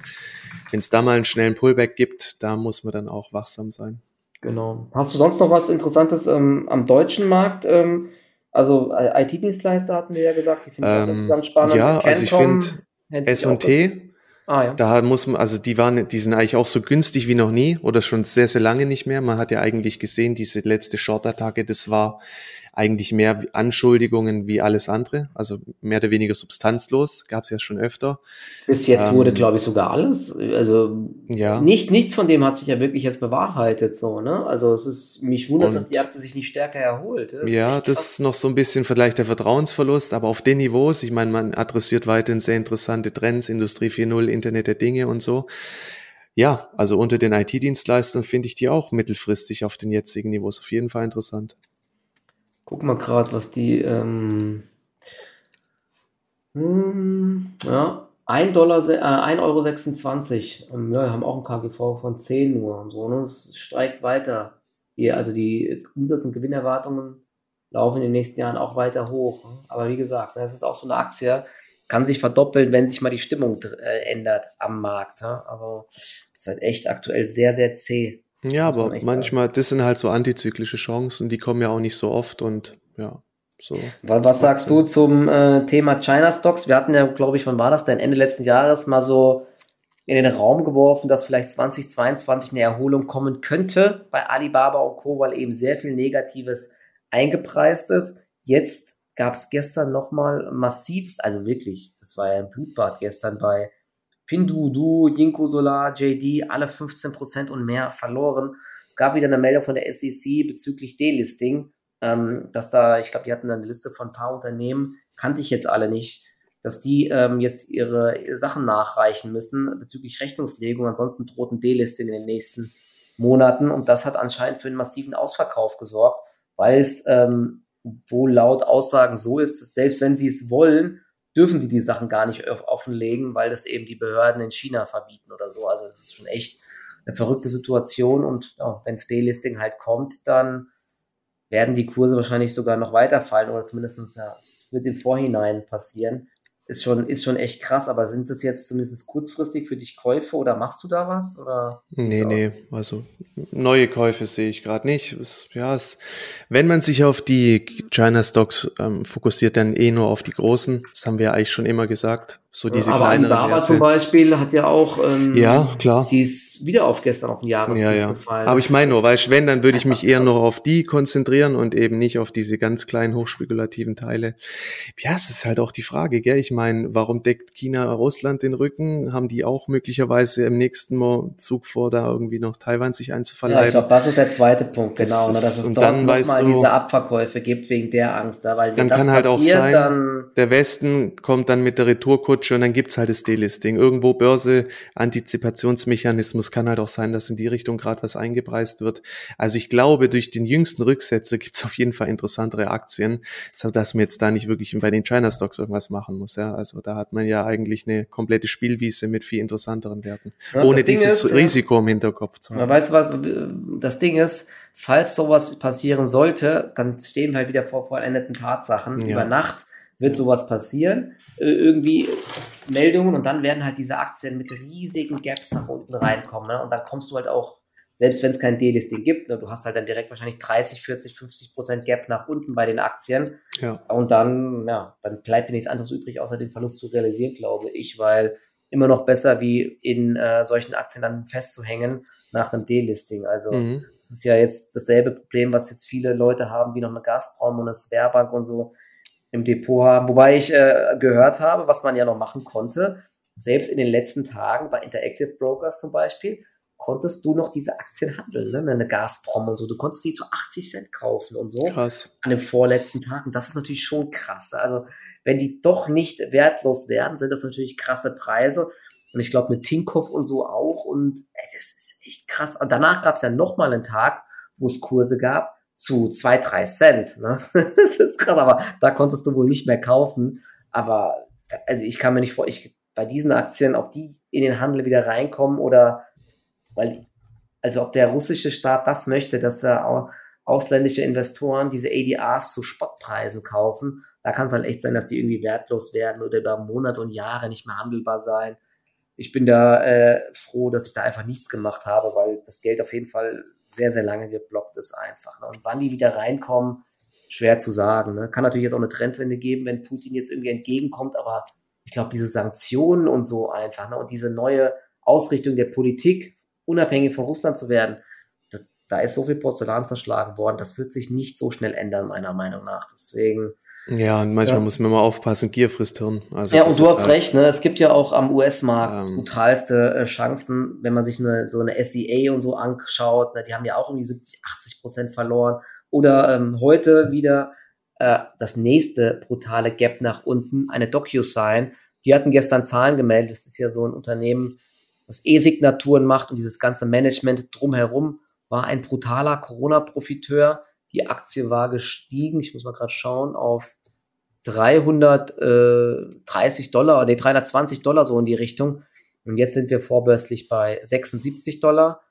Wenn es da mal einen schnellen Pullback gibt, da muss man dann auch wachsam sein. Genau. Hast du sonst noch was Interessantes ähm, am deutschen Markt? Ähm, also äh, IT-Dienstleister hatten wir ja gesagt, die finde ich ähm, insgesamt spannend. Ja, also ich finde S&T, Ah, ja. Da muss man, also die waren, die sind eigentlich auch so günstig wie noch nie oder schon sehr, sehr lange nicht mehr. Man hat ja eigentlich gesehen, diese letzte Short-Attacke, das war eigentlich mehr Anschuldigungen wie alles andere, also mehr oder weniger substanzlos, gab es ja schon öfter. Bis jetzt ähm, wurde, glaube ich, sogar alles. Also ja. nicht, nichts von dem hat sich ja wirklich jetzt bewahrheitet, so, ne? Also es ist, mich wundert, dass die Aktie sich nicht stärker erholt. Das ja, das ist noch so ein bisschen vielleicht der Vertrauensverlust, aber auf den Niveaus, ich meine, man adressiert weiterhin sehr interessante Trends, Industrie 4.0, Internet der Dinge und so. Ja, also unter den IT-Dienstleistern finde ich die auch mittelfristig auf den jetzigen Niveaus auf jeden Fall interessant. Guck mal gerade, was die, ähm, hm, ja, 1 Dollar, äh, 1,26 Euro. Ähm, ja, haben auch ein KGV von 10 nur und so, ne? Es steigt weiter. Die, also die Umsatz- und Gewinnerwartungen laufen in den nächsten Jahren auch weiter hoch. Ne? Aber wie gesagt, das ist auch so eine Aktie, kann sich verdoppeln, wenn sich mal die Stimmung äh, ändert am Markt. Ja? Aber es ist halt echt aktuell sehr, sehr zäh. Ja, aber manchmal, sagen. das sind halt so antizyklische Chancen, die kommen ja auch nicht so oft und ja, so. Was sagst du zum äh, Thema China Stocks? Wir hatten ja, glaube ich, wann war das denn? Ende letzten Jahres mal so in den Raum geworfen, dass vielleicht 2022 eine Erholung kommen könnte bei Alibaba und Co., weil eben sehr viel Negatives eingepreist ist. Jetzt gab es gestern nochmal massiv, also wirklich, das war ja ein Blutbad gestern bei Pinduoduo, Jinko Solar, JD, alle 15% und mehr verloren. Es gab wieder eine Meldung von der SEC bezüglich Delisting, ähm, dass da, ich glaube, die hatten eine Liste von ein paar Unternehmen, kannte ich jetzt alle nicht, dass die ähm, jetzt ihre Sachen nachreichen müssen bezüglich Rechnungslegung. Ansonsten droht ein Delisting in den nächsten Monaten und das hat anscheinend für einen massiven Ausverkauf gesorgt, weil es ähm, wohl laut Aussagen so ist, dass selbst wenn sie es wollen, dürfen sie die Sachen gar nicht offenlegen, weil das eben die Behörden in China verbieten oder so. Also das ist schon echt eine verrückte Situation und ja, wenn das Delisting halt kommt, dann werden die Kurse wahrscheinlich sogar noch weiterfallen oder zumindest ja, es wird im Vorhinein passieren ist schon, ist schon echt krass, aber sind das jetzt zumindest kurzfristig für dich Käufe oder machst du da was? Oder nee, nee, also neue Käufe sehe ich gerade nicht. Es, ja, es, wenn man sich auf die China Stocks ähm, fokussiert, dann eh nur auf die großen. Das haben wir ja eigentlich schon immer gesagt. So diese aber kleineren Alibaba Werte. zum Beispiel hat ja auch, ähm, ja, klar. die ist wieder auf gestern auf den Jahrestief ja, ja. gefallen. Aber ich meine nur, weil wenn, dann würde ich mich eher noch auf die konzentrieren und eben nicht auf diese ganz kleinen hochspekulativen Teile. Ja, es ist halt auch die Frage, gell? Ich meine, warum deckt China Russland den Rücken? Haben die auch möglicherweise im nächsten Zug vor, da irgendwie noch Taiwan sich einzuverleiben? Ja, ich glaube, das ist der zweite Punkt, genau. Das ne, dass es und dort nochmal diese Abverkäufe gibt wegen der Angst. Da, weil dann kann halt passiert, auch sein, der Westen kommt dann mit der Retourkutsche Kutsche und dann gibt's halt das Delisting. Irgendwo Börse, Antizipationsmechanismus kann halt auch sein, dass in die Richtung gerade was eingepreist wird. Also ich glaube, durch den jüngsten Rücksetzer gibt's auf jeden Fall interessantere Aktien, so dass man jetzt da nicht wirklich bei den China Stocks irgendwas machen muss. Ja, also da hat man ja eigentlich eine komplette Spielwiese mit viel interessanteren Werten, ja, ohne dieses ist, Risiko im Hinterkopf zu haben. Weißt du, was das Ding ist? Falls sowas passieren sollte, dann stehen wir halt wieder vor vollendeten Tatsachen ja. über Nacht wird sowas passieren, äh, irgendwie Meldungen und dann werden halt diese Aktien mit riesigen Gaps nach unten reinkommen. Ne? Und dann kommst du halt auch, selbst wenn es kein Delisting gibt, ne, du hast halt dann direkt wahrscheinlich 30, 40, 50 Prozent Gap nach unten bei den Aktien. Ja. Und dann, ja, dann bleibt dir nichts anderes übrig, außer den Verlust zu realisieren, glaube ich, weil immer noch besser wie in äh, solchen Aktien dann festzuhängen nach einem Delisting. Also mhm. das ist ja jetzt dasselbe Problem, was jetzt viele Leute haben, wie noch eine Gazprom und eine Sperrbank und so im Depot haben. Wobei ich äh, gehört habe, was man ja noch machen konnte, selbst in den letzten Tagen bei Interactive Brokers zum Beispiel, konntest du noch diese Aktien handeln, ne? eine Gazprom und so. Du konntest die zu 80 Cent kaufen und so. Krass. An den vorletzten Tagen. Das ist natürlich schon krass. Also, wenn die doch nicht wertlos werden, sind das natürlich krasse Preise. Und ich glaube, mit Tinkoff und so auch. Und ey, das ist echt krass. Und danach gab es ja noch mal einen Tag, wo es Kurse gab zu zwei, drei Cent. Ne? <laughs> das ist krass, aber da konntest du wohl nicht mehr kaufen. Aber also ich kann mir nicht vor, ich, bei diesen Aktien, ob die in den Handel wieder reinkommen oder weil, also ob der russische Staat das möchte, dass da ausländische Investoren diese ADRs zu Spottpreisen kaufen, da kann es halt echt sein, dass die irgendwie wertlos werden oder über Monate und Jahre nicht mehr handelbar sein. Ich bin da äh, froh, dass ich da einfach nichts gemacht habe, weil das Geld auf jeden Fall sehr, sehr lange geblockt ist einfach. Ne? Und wann die wieder reinkommen, schwer zu sagen. Ne? Kann natürlich jetzt auch eine Trendwende geben, wenn Putin jetzt irgendwie entgegenkommt, aber ich glaube, diese Sanktionen und so einfach ne? und diese neue Ausrichtung der Politik, unabhängig von Russland zu werden, da ist so viel Porzellan zerschlagen worden, das wird sich nicht so schnell ändern, meiner Meinung nach. Deswegen ja, und manchmal ja. muss man mal aufpassen, Gier frisst Hirn. Also ja, und du hast halt recht, ne? Es gibt ja auch am US-Markt ähm, brutalste äh, Chancen, wenn man sich eine, so eine SEA und so anschaut, ne? die haben ja auch irgendwie 70, 80 Prozent verloren. Oder ähm, heute wieder äh, das nächste brutale Gap nach unten, eine DocuSign. Die hatten gestern Zahlen gemeldet. Das ist ja so ein Unternehmen, das E-Signaturen macht und dieses ganze Management drumherum war ein brutaler Corona-Profiteur die Aktie war gestiegen, ich muss mal gerade schauen, auf 330 Dollar, nee, 320 Dollar so in die Richtung. Und jetzt sind wir vorbörslich bei 76 Dollar.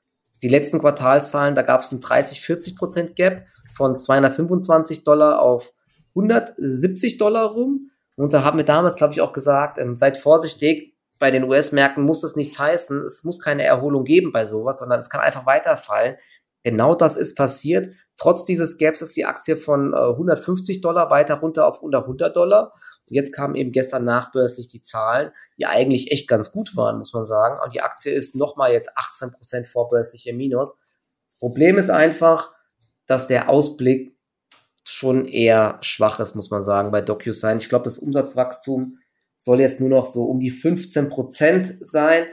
Die letzten Quartalzahlen, da gab es ein 30, 40 Prozent Gap von 225 Dollar auf 170 Dollar rum. Und da haben wir damals, glaube ich, auch gesagt, ähm, seid vorsichtig, bei den US-Märkten muss das nichts heißen. Es muss keine Erholung geben bei sowas, sondern es kann einfach weiterfallen. Genau das ist passiert. Trotz dieses Gaps ist die Aktie von äh, 150 Dollar weiter runter auf unter 100 Dollar. Und jetzt kamen eben gestern nachbörslich die Zahlen, die eigentlich echt ganz gut waren, muss man sagen. Und die Aktie ist nochmal jetzt 18 Prozent vorbörslich im Minus. Das Problem ist einfach, dass der Ausblick schon eher schwach ist, muss man sagen, bei DocuSign. Ich glaube, das Umsatzwachstum soll jetzt nur noch so um die 15 Prozent sein.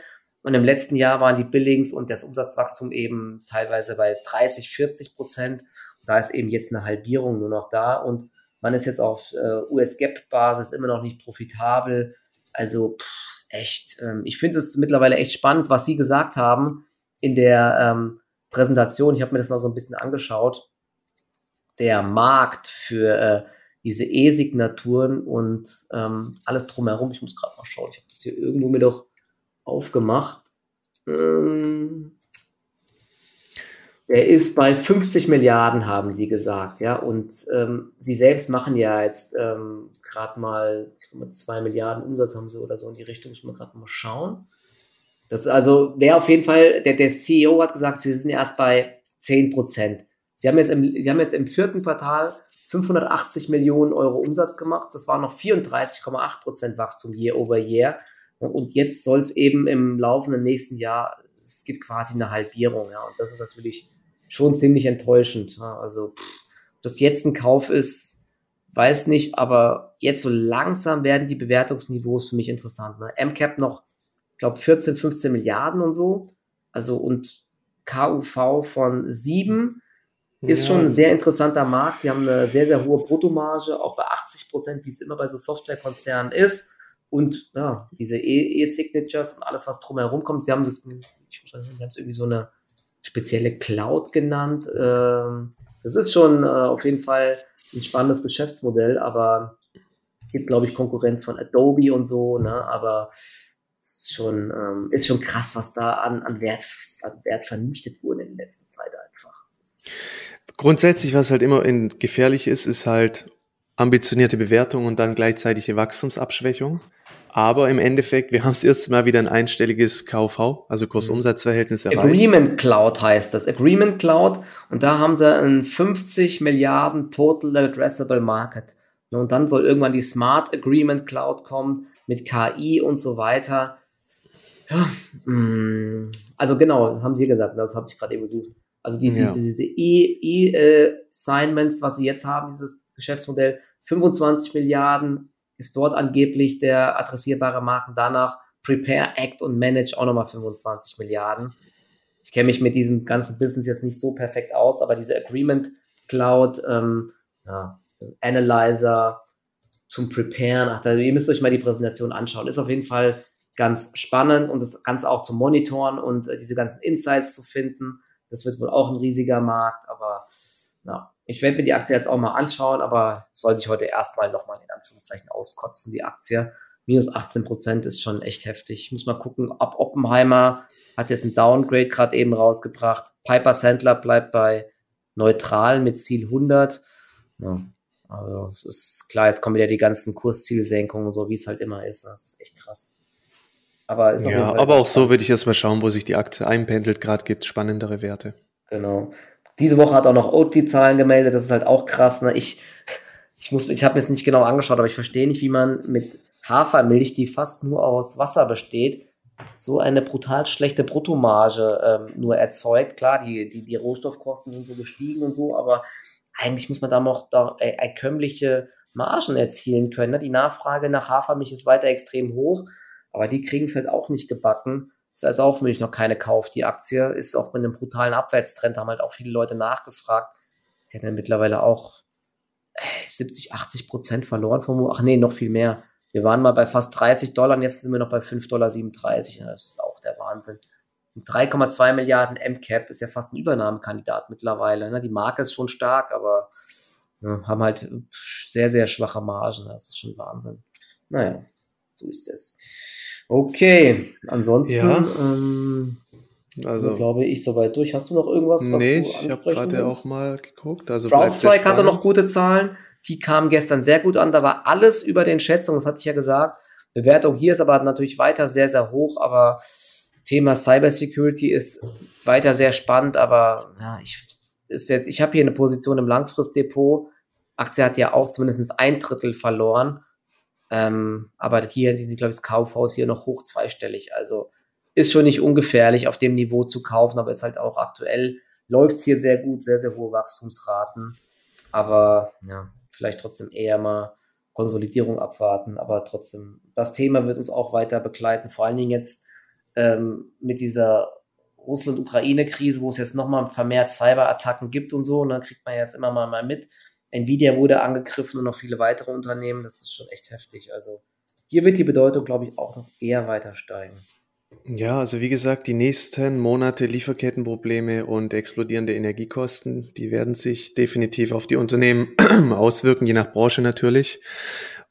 Und im letzten Jahr waren die Billings und das Umsatzwachstum eben teilweise bei 30, 40 Prozent. Da ist eben jetzt eine Halbierung nur noch da. Und man ist jetzt auf äh, US-Gap-Basis immer noch nicht profitabel. Also pff, echt, ähm, ich finde es mittlerweile echt spannend, was Sie gesagt haben in der, ähm, Präsentation, ich habe mir das mal so ein bisschen angeschaut, der Markt für äh, diese E-Signaturen und ähm, alles drumherum, ich muss gerade mal schauen, ich habe das hier irgendwo mir doch aufgemacht. Ähm, der ist bei 50 Milliarden, haben sie gesagt, ja. Und ähm, sie selbst machen ja jetzt ähm, gerade mal, ich glaube, zwei Milliarden Umsatz haben sie oder so in die Richtung. Ich muss gerade mal schauen. Das also wäre auf jeden Fall, der, der CEO hat gesagt, sie sind erst bei 10 Prozent. Sie haben jetzt im, sie haben jetzt im vierten Quartal 580 Millionen Euro Umsatz gemacht. Das war noch 34,8 Prozent Wachstum year over year. Und jetzt soll es eben im laufenden nächsten Jahr, es gibt quasi eine Halbierung, ja. Und das ist natürlich schon ziemlich enttäuschend. Ja. Also, pff, das jetzt ein Kauf ist, weiß nicht, aber jetzt so langsam werden die Bewertungsniveaus für mich interessant. Ne? MCAP noch, ich glaube, 14, 15 Milliarden und so. Also, und KUV von 7 ist ja. schon ein sehr interessanter Markt. Die haben eine sehr, sehr hohe Bruttomarge, auch bei 80 Prozent, wie es immer bei so Softwarekonzernen ist. Und ja, diese e- E-Signatures und alles, was drumherum kommt, sie haben das, ich muss sagen, die haben es irgendwie so eine spezielle Cloud genannt. Ähm, das ist schon äh, auf jeden Fall ein spannendes Geschäftsmodell, aber gibt, glaube ich, Konkurrenz von Adobe und so, ne? Aber es ist schon, ähm, ist schon krass, was da an, an, Wert, an Wert vernichtet wurde in der letzten Zeit einfach. Grundsätzlich, was halt immer in, gefährlich ist, ist halt ambitionierte Bewertung und dann gleichzeitige Wachstumsabschwächung. Aber im Endeffekt, wir haben es erst mal wieder ein einstelliges KV, also Kursumsatzverhältnis erreicht. Agreement Cloud heißt das. Agreement Cloud. Und da haben sie einen 50 Milliarden Total Addressable Market. Und dann soll irgendwann die Smart Agreement Cloud kommen mit KI und so weiter. Ja, mm, also genau, das haben sie gesagt, das habe ich gerade eben gesucht. Also die, ja. diese E-Assignments, e, was sie jetzt haben, dieses Geschäftsmodell, 25 Milliarden ist dort angeblich der adressierbare Marken. Danach Prepare, Act und Manage auch nochmal 25 Milliarden. Ich kenne mich mit diesem ganzen Business jetzt nicht so perfekt aus, aber diese Agreement Cloud, ähm, ja, Analyzer zum Preparen, ach, da, ihr müsst euch mal die Präsentation anschauen. Ist auf jeden Fall ganz spannend und das Ganze auch zu monitoren und äh, diese ganzen Insights zu finden. Das wird wohl auch ein riesiger Markt, aber ja, ich werde mir die Aktie jetzt auch mal anschauen, aber soll sich heute erstmal nochmal in Anführungszeichen auskotzen, die Aktie. Minus 18 Prozent ist schon echt heftig. Ich muss mal gucken, ob Oppenheimer hat jetzt ein Downgrade gerade eben rausgebracht. Piper Sandler bleibt bei neutral mit Ziel 100. Ja, also es ist klar, jetzt kommen wieder die ganzen Kurszielsenkungen und so, wie es halt immer ist. Das ist echt krass. Aber ist ja, aber auch so würde ich erstmal schauen, wo sich die Aktie einpendelt. Gerade gibt es spannendere Werte. Genau. Diese Woche hat auch noch Oatly-Zahlen gemeldet, das ist halt auch krass. Ne? Ich, ich, ich habe mir es nicht genau angeschaut, aber ich verstehe nicht, wie man mit Hafermilch, die fast nur aus Wasser besteht, so eine brutal schlechte Bruttomarge ähm, nur erzeugt. Klar, die, die, die Rohstoffkosten sind so gestiegen und so, aber eigentlich muss man da noch da, äh, einkömmliche Margen erzielen können. Ne? Die Nachfrage nach Hafermilch ist weiter extrem hoch, aber die kriegen es halt auch nicht gebacken. Ist also auch für mich noch keine Kauf. Die Aktie ist auch mit einem brutalen Abwärtstrend, haben halt auch viele Leute nachgefragt. Die hat dann mittlerweile auch 70, äh, 80 Prozent verloren vom, ach nee, noch viel mehr. Wir waren mal bei fast 30 Dollar und jetzt sind wir noch bei 5,37 Dollar. Das ist auch der Wahnsinn. 3,2 Milliarden MCAP ist ja fast ein Übernahmekandidat mittlerweile. Ne? Die Marke ist schon stark, aber haben halt sehr, sehr schwache Margen. Das ist schon Wahnsinn. Naja, so ist es. Okay, ansonsten ja. ähm, also glaube ich soweit durch. Hast du noch irgendwas? Was nee, ich habe gerade auch mal geguckt. Also CrowdStrike hatte noch gute Zahlen. Die kamen gestern sehr gut an. Da war alles über den Schätzungen. Das hatte ich ja gesagt. Bewertung hier ist aber natürlich weiter sehr, sehr hoch. Aber Thema Cybersecurity ist weiter sehr spannend. Aber ja, ich ist jetzt, ich habe hier eine Position im Langfristdepot. Aktie hat ja auch zumindest ein Drittel verloren. Ähm, aber hier, sind, glaube ich, das KV ist hier noch hoch zweistellig. Also ist schon nicht ungefährlich, auf dem Niveau zu kaufen, aber ist halt auch aktuell, läuft es hier sehr gut, sehr, sehr hohe Wachstumsraten. Aber ja, vielleicht trotzdem eher mal Konsolidierung abwarten. Aber trotzdem, das Thema wird uns auch weiter begleiten, vor allen Dingen jetzt ähm, mit dieser Russland-Ukraine-Krise, wo es jetzt nochmal vermehrt Cyberattacken gibt und so. Und dann kriegt man jetzt immer mal, mal mit, Nvidia wurde angegriffen und noch viele weitere Unternehmen. Das ist schon echt heftig. Also hier wird die Bedeutung, glaube ich, auch noch eher weiter steigen. Ja, also wie gesagt, die nächsten Monate Lieferkettenprobleme und explodierende Energiekosten, die werden sich definitiv auf die Unternehmen <clears throat> auswirken, je nach Branche natürlich.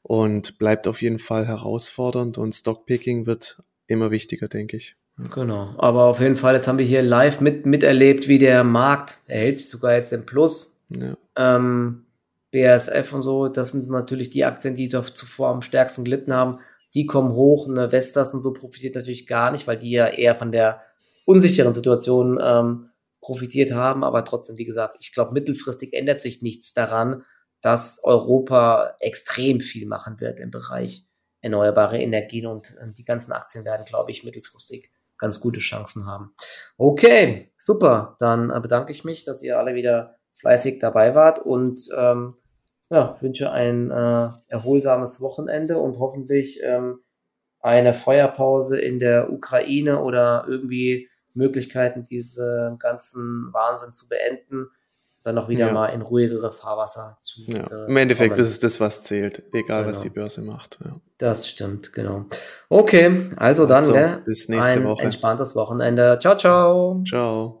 Und bleibt auf jeden Fall herausfordernd und Stockpicking wird immer wichtiger, denke ich. Genau, aber auf jeden Fall, jetzt haben wir hier live mit, miterlebt, wie der Markt, erhält sich sogar jetzt im Plus. Ja. Ähm, BASF und so, das sind natürlich die Aktien, die zuvor am stärksten gelitten haben die kommen hoch. Eine Vestas und so profitiert natürlich gar nicht, weil die ja eher von der unsicheren Situation ähm, profitiert haben. Aber trotzdem, wie gesagt, ich glaube, mittelfristig ändert sich nichts daran, dass Europa extrem viel machen wird im Bereich erneuerbare Energien und äh, die ganzen Aktien werden, glaube ich, mittelfristig ganz gute Chancen haben. Okay, super. Dann äh, bedanke ich mich, dass ihr alle wieder fleißig dabei wart und ähm, ja, wünsche ein äh, erholsames Wochenende und hoffentlich ähm, eine Feuerpause in der Ukraine oder irgendwie Möglichkeiten, diesen ganzen Wahnsinn zu beenden, dann noch wieder ja. mal in ruhigere Fahrwasser zu. Ja. Äh, Im Endeffekt kommen. ist es das, was zählt, egal genau. was die Börse macht. Ja. Das stimmt, genau. Okay, also dann, also, bis nächste ein Woche. entspanntes Wochenende. Ciao, ciao. Ciao.